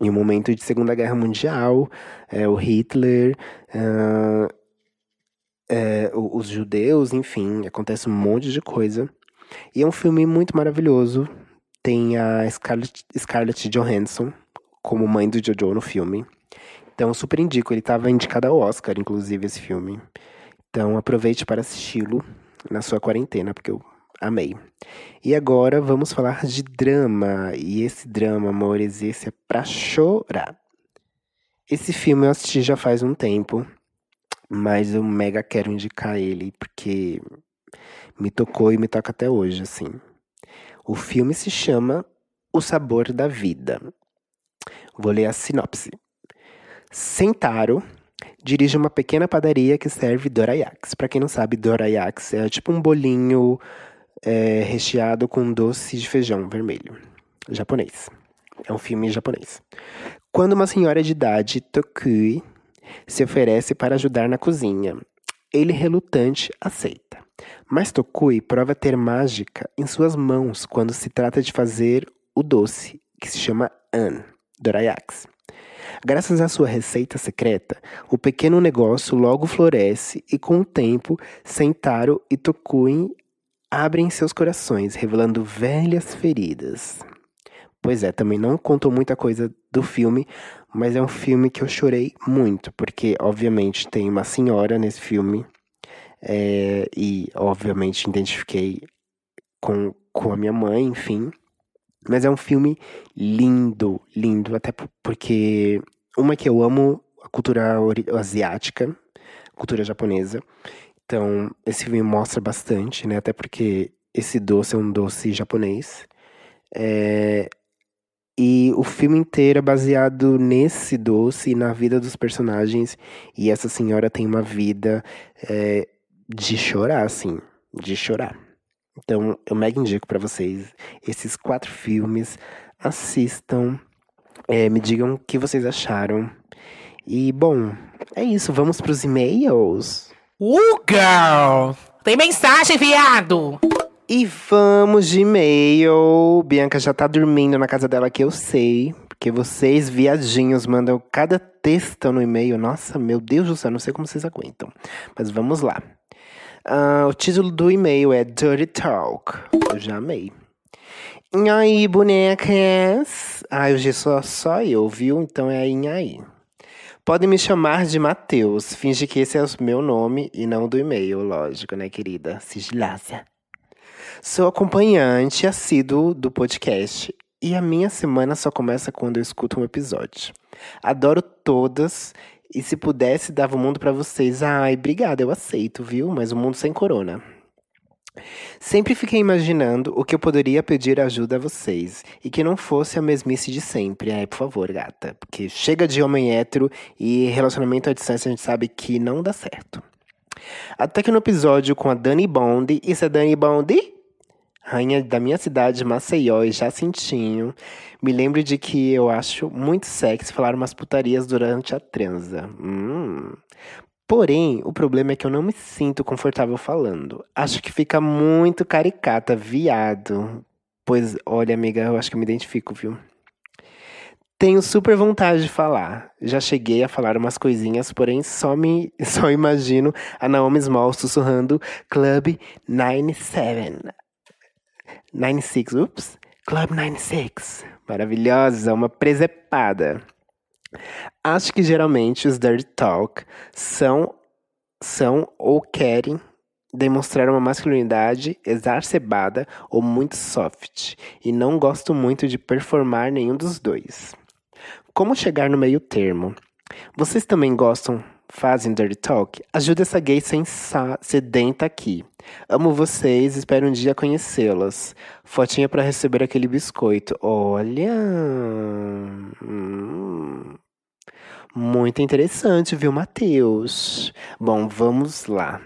em um momento de Segunda Guerra Mundial, é, o Hitler, uh, é, os judeus, enfim, acontece um monte de coisa. E é um filme muito maravilhoso. Tem a Scarlett, Scarlett Johansson como mãe do Jojo no filme. Então, super indico. Ele estava indicado ao Oscar, inclusive, esse filme. Então, aproveite para assisti-lo na sua quarentena, porque eu amei. E agora vamos falar de drama. E esse drama, amores, esse é pra chorar. Esse filme eu assisti já faz um tempo, mas eu mega quero indicar ele, porque me tocou e me toca até hoje, assim. O filme se chama O Sabor da Vida. Vou ler a sinopse. Sentaro dirige uma pequena padaria que serve dorayaks. Para quem não sabe, dorayaks é tipo um bolinho é, recheado com doce de feijão vermelho. Japonês. É um filme japonês. Quando uma senhora de idade, Tokui, se oferece para ajudar na cozinha, ele relutante aceita. Mas Tokui prova ter mágica em suas mãos quando se trata de fazer o doce, que se chama An, Dorayaks. Graças à sua receita secreta, o pequeno negócio logo floresce e, com o tempo, Sentaro e Tokui abrem seus corações, revelando velhas feridas. Pois é, também não contou muita coisa do filme, mas é um filme que eu chorei muito, porque, obviamente, tem uma senhora nesse filme é, e, obviamente, identifiquei com, com a minha mãe, enfim. Mas é um filme lindo, lindo, até porque uma que eu amo a cultura asiática, cultura japonesa. Então, esse filme mostra bastante, né? Até porque esse doce é um doce japonês. É... E o filme inteiro é baseado nesse doce e na vida dos personagens. E essa senhora tem uma vida é, de chorar, assim, de chorar. Então, eu mega indico para vocês esses quatro filmes. Assistam, é, me digam o que vocês acharam. E, bom, é isso. Vamos pros e-mails? Uh, girl! Tem mensagem, viado! E vamos de e-mail. Bianca já tá dormindo na casa dela, que eu sei. Porque vocês, viadinhos, mandam cada texto no e-mail. Nossa, meu Deus do céu, não sei como vocês aguentam. Mas vamos lá. Uh, o título do e-mail é Dirty Talk. Eu já amei. E bonecas? Ah, hoje sou só eu, viu? Então é aí, aí. Podem me chamar de Matheus. Finge que esse é o meu nome e não do e-mail, lógico, né, querida? Sigilácia. Sou acompanhante assíduo do podcast e a minha semana só começa quando eu escuto um episódio. Adoro todas e se pudesse, dava o mundo para vocês. Ai, obrigada, eu aceito, viu? Mas o mundo sem corona. Sempre fiquei imaginando o que eu poderia pedir ajuda a vocês e que não fosse a mesmice de sempre. Ai, por favor, gata. Porque chega de homem hétero e relacionamento à distância a gente sabe que não dá certo. Até que no episódio com a Dani Bond, isso é Dani Bond? Rainha da minha cidade, Maceió e Jacintinho, me lembro de que eu acho muito sexy falar umas putarias durante a transa. Hum. Porém, o problema é que eu não me sinto confortável falando. Acho que fica muito caricata, viado. Pois, olha, amiga, eu acho que eu me identifico, viu? Tenho super vontade de falar. Já cheguei a falar umas coisinhas, porém só me (laughs) só imagino a Naomi Small sussurrando Club 97. 96, ups, Club 96. Maravilhosa, uma presepada. Acho que geralmente os Dirty Talk são, são ou querem demonstrar uma masculinidade exacerbada ou muito soft, e não gosto muito de performar nenhum dos dois. Como chegar no meio termo? Vocês também gostam, fazem dirty talk? Ajuda essa gay sedenta aqui. Amo vocês, espero um dia conhecê-las. Fotinha para receber aquele biscoito. Olha. Hum. Muito interessante, viu, Matheus? Bom, vamos lá.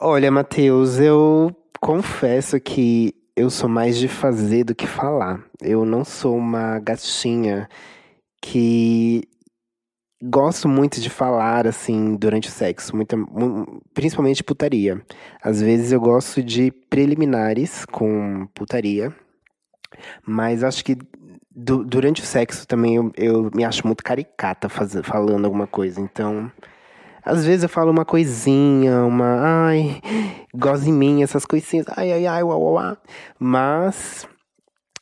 Olha, Matheus, eu confesso que eu sou mais de fazer do que falar. Eu não sou uma gatinha que gosto muito de falar assim durante o sexo, muita, principalmente putaria. Às vezes eu gosto de preliminares com putaria, mas acho que du durante o sexo também eu, eu me acho muito caricata falando alguma coisa. Então, às vezes eu falo uma coisinha, uma ai, goza em mim, essas coisinhas, ai, ai, ai, uau, uau, uau. Mas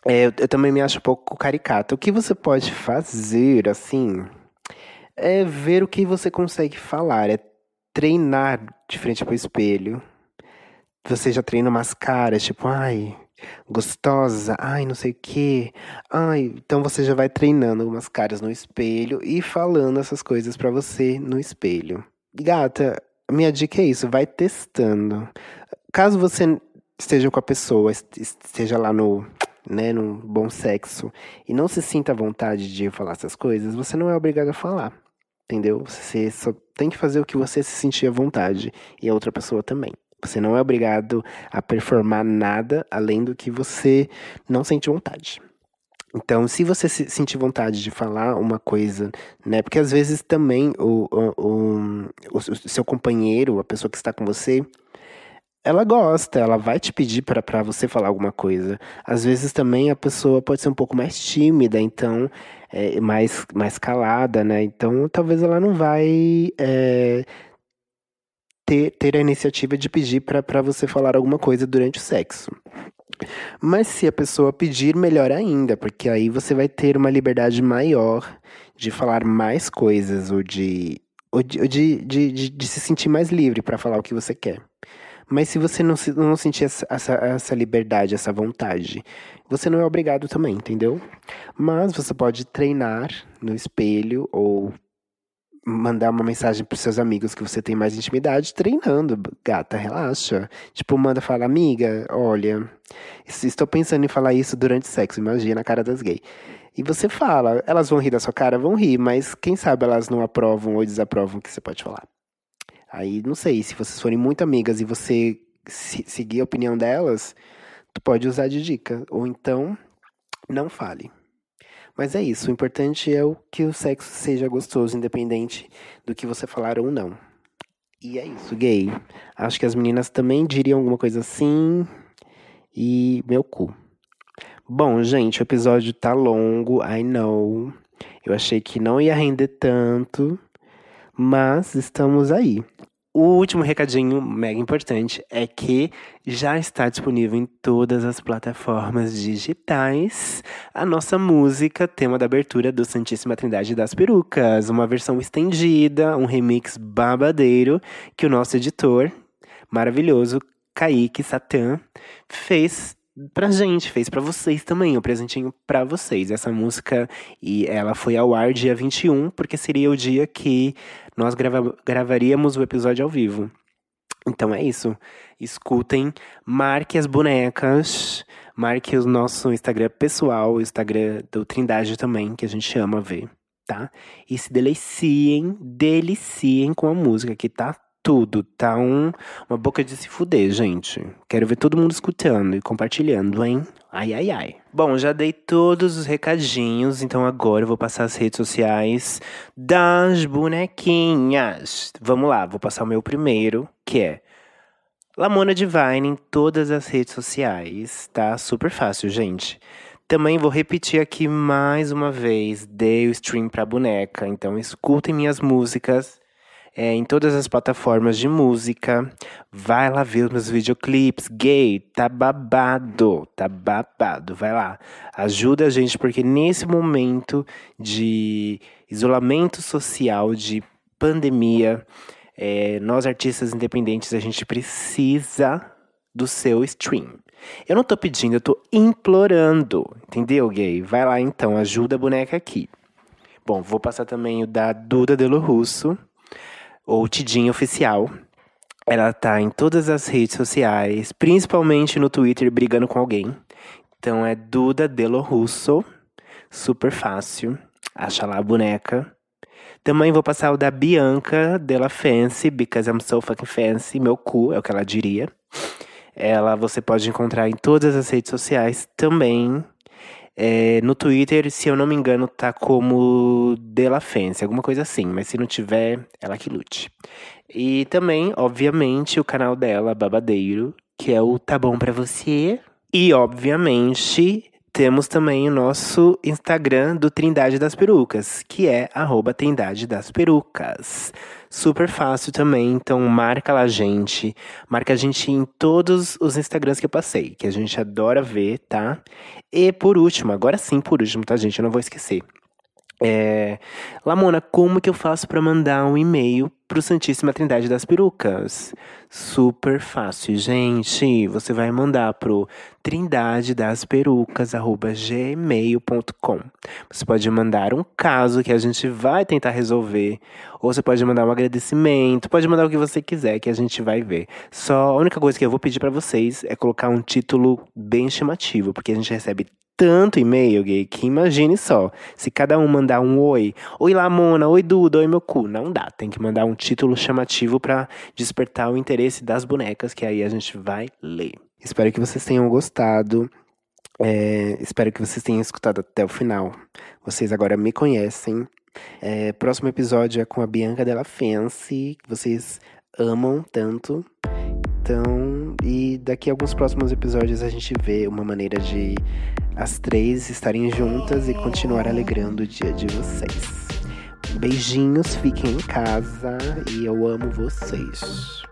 é, eu, eu também me acho um pouco caricata. O que você pode fazer, assim, é ver o que você consegue falar, é treinar de frente pro espelho. Você já treina umas caras, tipo, ai, gostosa, ai, não sei o quê. Ai, então você já vai treinando algumas caras no espelho e falando essas coisas para você no espelho. Gata, minha dica é isso, vai testando. Caso você esteja com a pessoa, esteja lá no, né, no bom sexo e não se sinta à vontade de falar essas coisas, você não é obrigado a falar. Entendeu? Você só tem que fazer o que você se sentir à vontade e a outra pessoa também. Você não é obrigado a performar nada além do que você não sente vontade. Então, se você sentir vontade de falar uma coisa, né? Porque às vezes também o, o, o, o seu companheiro, a pessoa que está com você, ela gosta, ela vai te pedir para você falar alguma coisa. Às vezes também a pessoa pode ser um pouco mais tímida, então, é, mais, mais calada, né? Então, talvez ela não vai. É, ter, ter a iniciativa de pedir para você falar alguma coisa durante o sexo. Mas se a pessoa pedir, melhor ainda, porque aí você vai ter uma liberdade maior de falar mais coisas ou de, ou de, de, de, de, de se sentir mais livre para falar o que você quer. Mas se você não, não sentir essa, essa, essa liberdade, essa vontade, você não é obrigado também, entendeu? Mas você pode treinar no espelho ou mandar uma mensagem pros seus amigos que você tem mais intimidade treinando, gata, relaxa. Tipo, manda falar, amiga, olha, estou pensando em falar isso durante sexo, imagina a cara das gays. E você fala, elas vão rir da sua cara? Vão rir, mas quem sabe elas não aprovam ou desaprovam o que você pode falar. Aí, não sei, se vocês forem muito amigas e você se, seguir a opinião delas, tu pode usar de dica. Ou então, não fale. Mas é isso, o importante é o que o sexo seja gostoso, independente do que você falar ou não. E é isso, gay. Acho que as meninas também diriam alguma coisa assim. E meu cu. Bom, gente, o episódio tá longo, I know. Eu achei que não ia render tanto, mas estamos aí. O último recadinho mega importante é que já está disponível em todas as plataformas digitais a nossa música, tema da abertura do Santíssima Trindade das Perucas, uma versão estendida, um remix babadeiro que o nosso editor maravilhoso, Kaique Satan, fez pra gente, fez para vocês também, um presentinho para vocês. Essa música, e ela foi ao ar dia 21, porque seria o dia que nós grava gravaríamos o episódio ao vivo. Então é isso. Escutem, marque as bonecas, marque o nosso Instagram pessoal, o Instagram do Trindade também, que a gente ama ver, tá? E se deliciem, deliciem com a música, que tá tudo. Tá um, uma boca de se fuder, gente. Quero ver todo mundo escutando e compartilhando, hein? Ai, ai, ai. Bom, já dei todos os recadinhos, então agora eu vou passar as redes sociais das bonequinhas. Vamos lá, vou passar o meu primeiro, que é Lamona Divine em todas as redes sociais, tá? Super fácil, gente. Também vou repetir aqui mais uma vez, dei o stream pra boneca, então escutem minhas músicas é, em todas as plataformas de música. Vai lá ver os meus videoclipes. Gay, tá babado, tá babado. Vai lá. Ajuda a gente, porque nesse momento de isolamento social, de pandemia, é, nós artistas independentes, a gente precisa do seu stream. Eu não tô pedindo, eu tô implorando. Entendeu, gay? Vai lá então, ajuda a boneca aqui. Bom, vou passar também o da Duda Delo Russo, ou Tidinha Oficial. Ela tá em todas as redes sociais, principalmente no Twitter, brigando com alguém. Então é Duda Delo Russo, super fácil. Acha lá a boneca. Também vou passar o da Bianca Della Fancy, because I'm so fucking fancy. Meu cu, é o que ela diria. Ela você pode encontrar em todas as redes sociais também. É, no Twitter, se eu não me engano, tá como Della Fancy, alguma coisa assim. Mas se não tiver, ela que lute. E também, obviamente, o canal dela, Babadeiro, que é o Tá Bom Pra Você. E, obviamente, temos também o nosso Instagram do Trindade das Perucas, que é arroba Trindade das Perucas. Super fácil também, então marca lá a gente. Marca a gente em todos os Instagrams que eu passei, que a gente adora ver, tá? E por último, agora sim, por último, tá, gente? Eu não vou esquecer. É... Lamona, como que eu faço para mandar um e-mail pro Santíssima Trindade das Perucas? Super fácil, gente. Você vai mandar pro trindadedasperucas@gmail.com. Você pode mandar um caso que a gente vai tentar resolver, ou você pode mandar um agradecimento, pode mandar o que você quiser que a gente vai ver. Só a única coisa que eu vou pedir para vocês é colocar um título bem chamativo, porque a gente recebe tanto e-mail, gay, que imagine só. Se cada um mandar um oi, oi Lamona, oi Duda, oi meu cu, não dá. Tem que mandar um título chamativo para despertar o interesse das bonecas, que aí a gente vai ler. Espero que vocês tenham gostado. É, espero que vocês tenham escutado até o final. Vocês agora me conhecem. É, próximo episódio é com a Bianca Della Fancy, que vocês amam tanto. Então, e daqui a alguns próximos episódios a gente vê uma maneira de as três estarem juntas e continuar alegrando o dia de vocês. Beijinhos, fiquem em casa e eu amo vocês.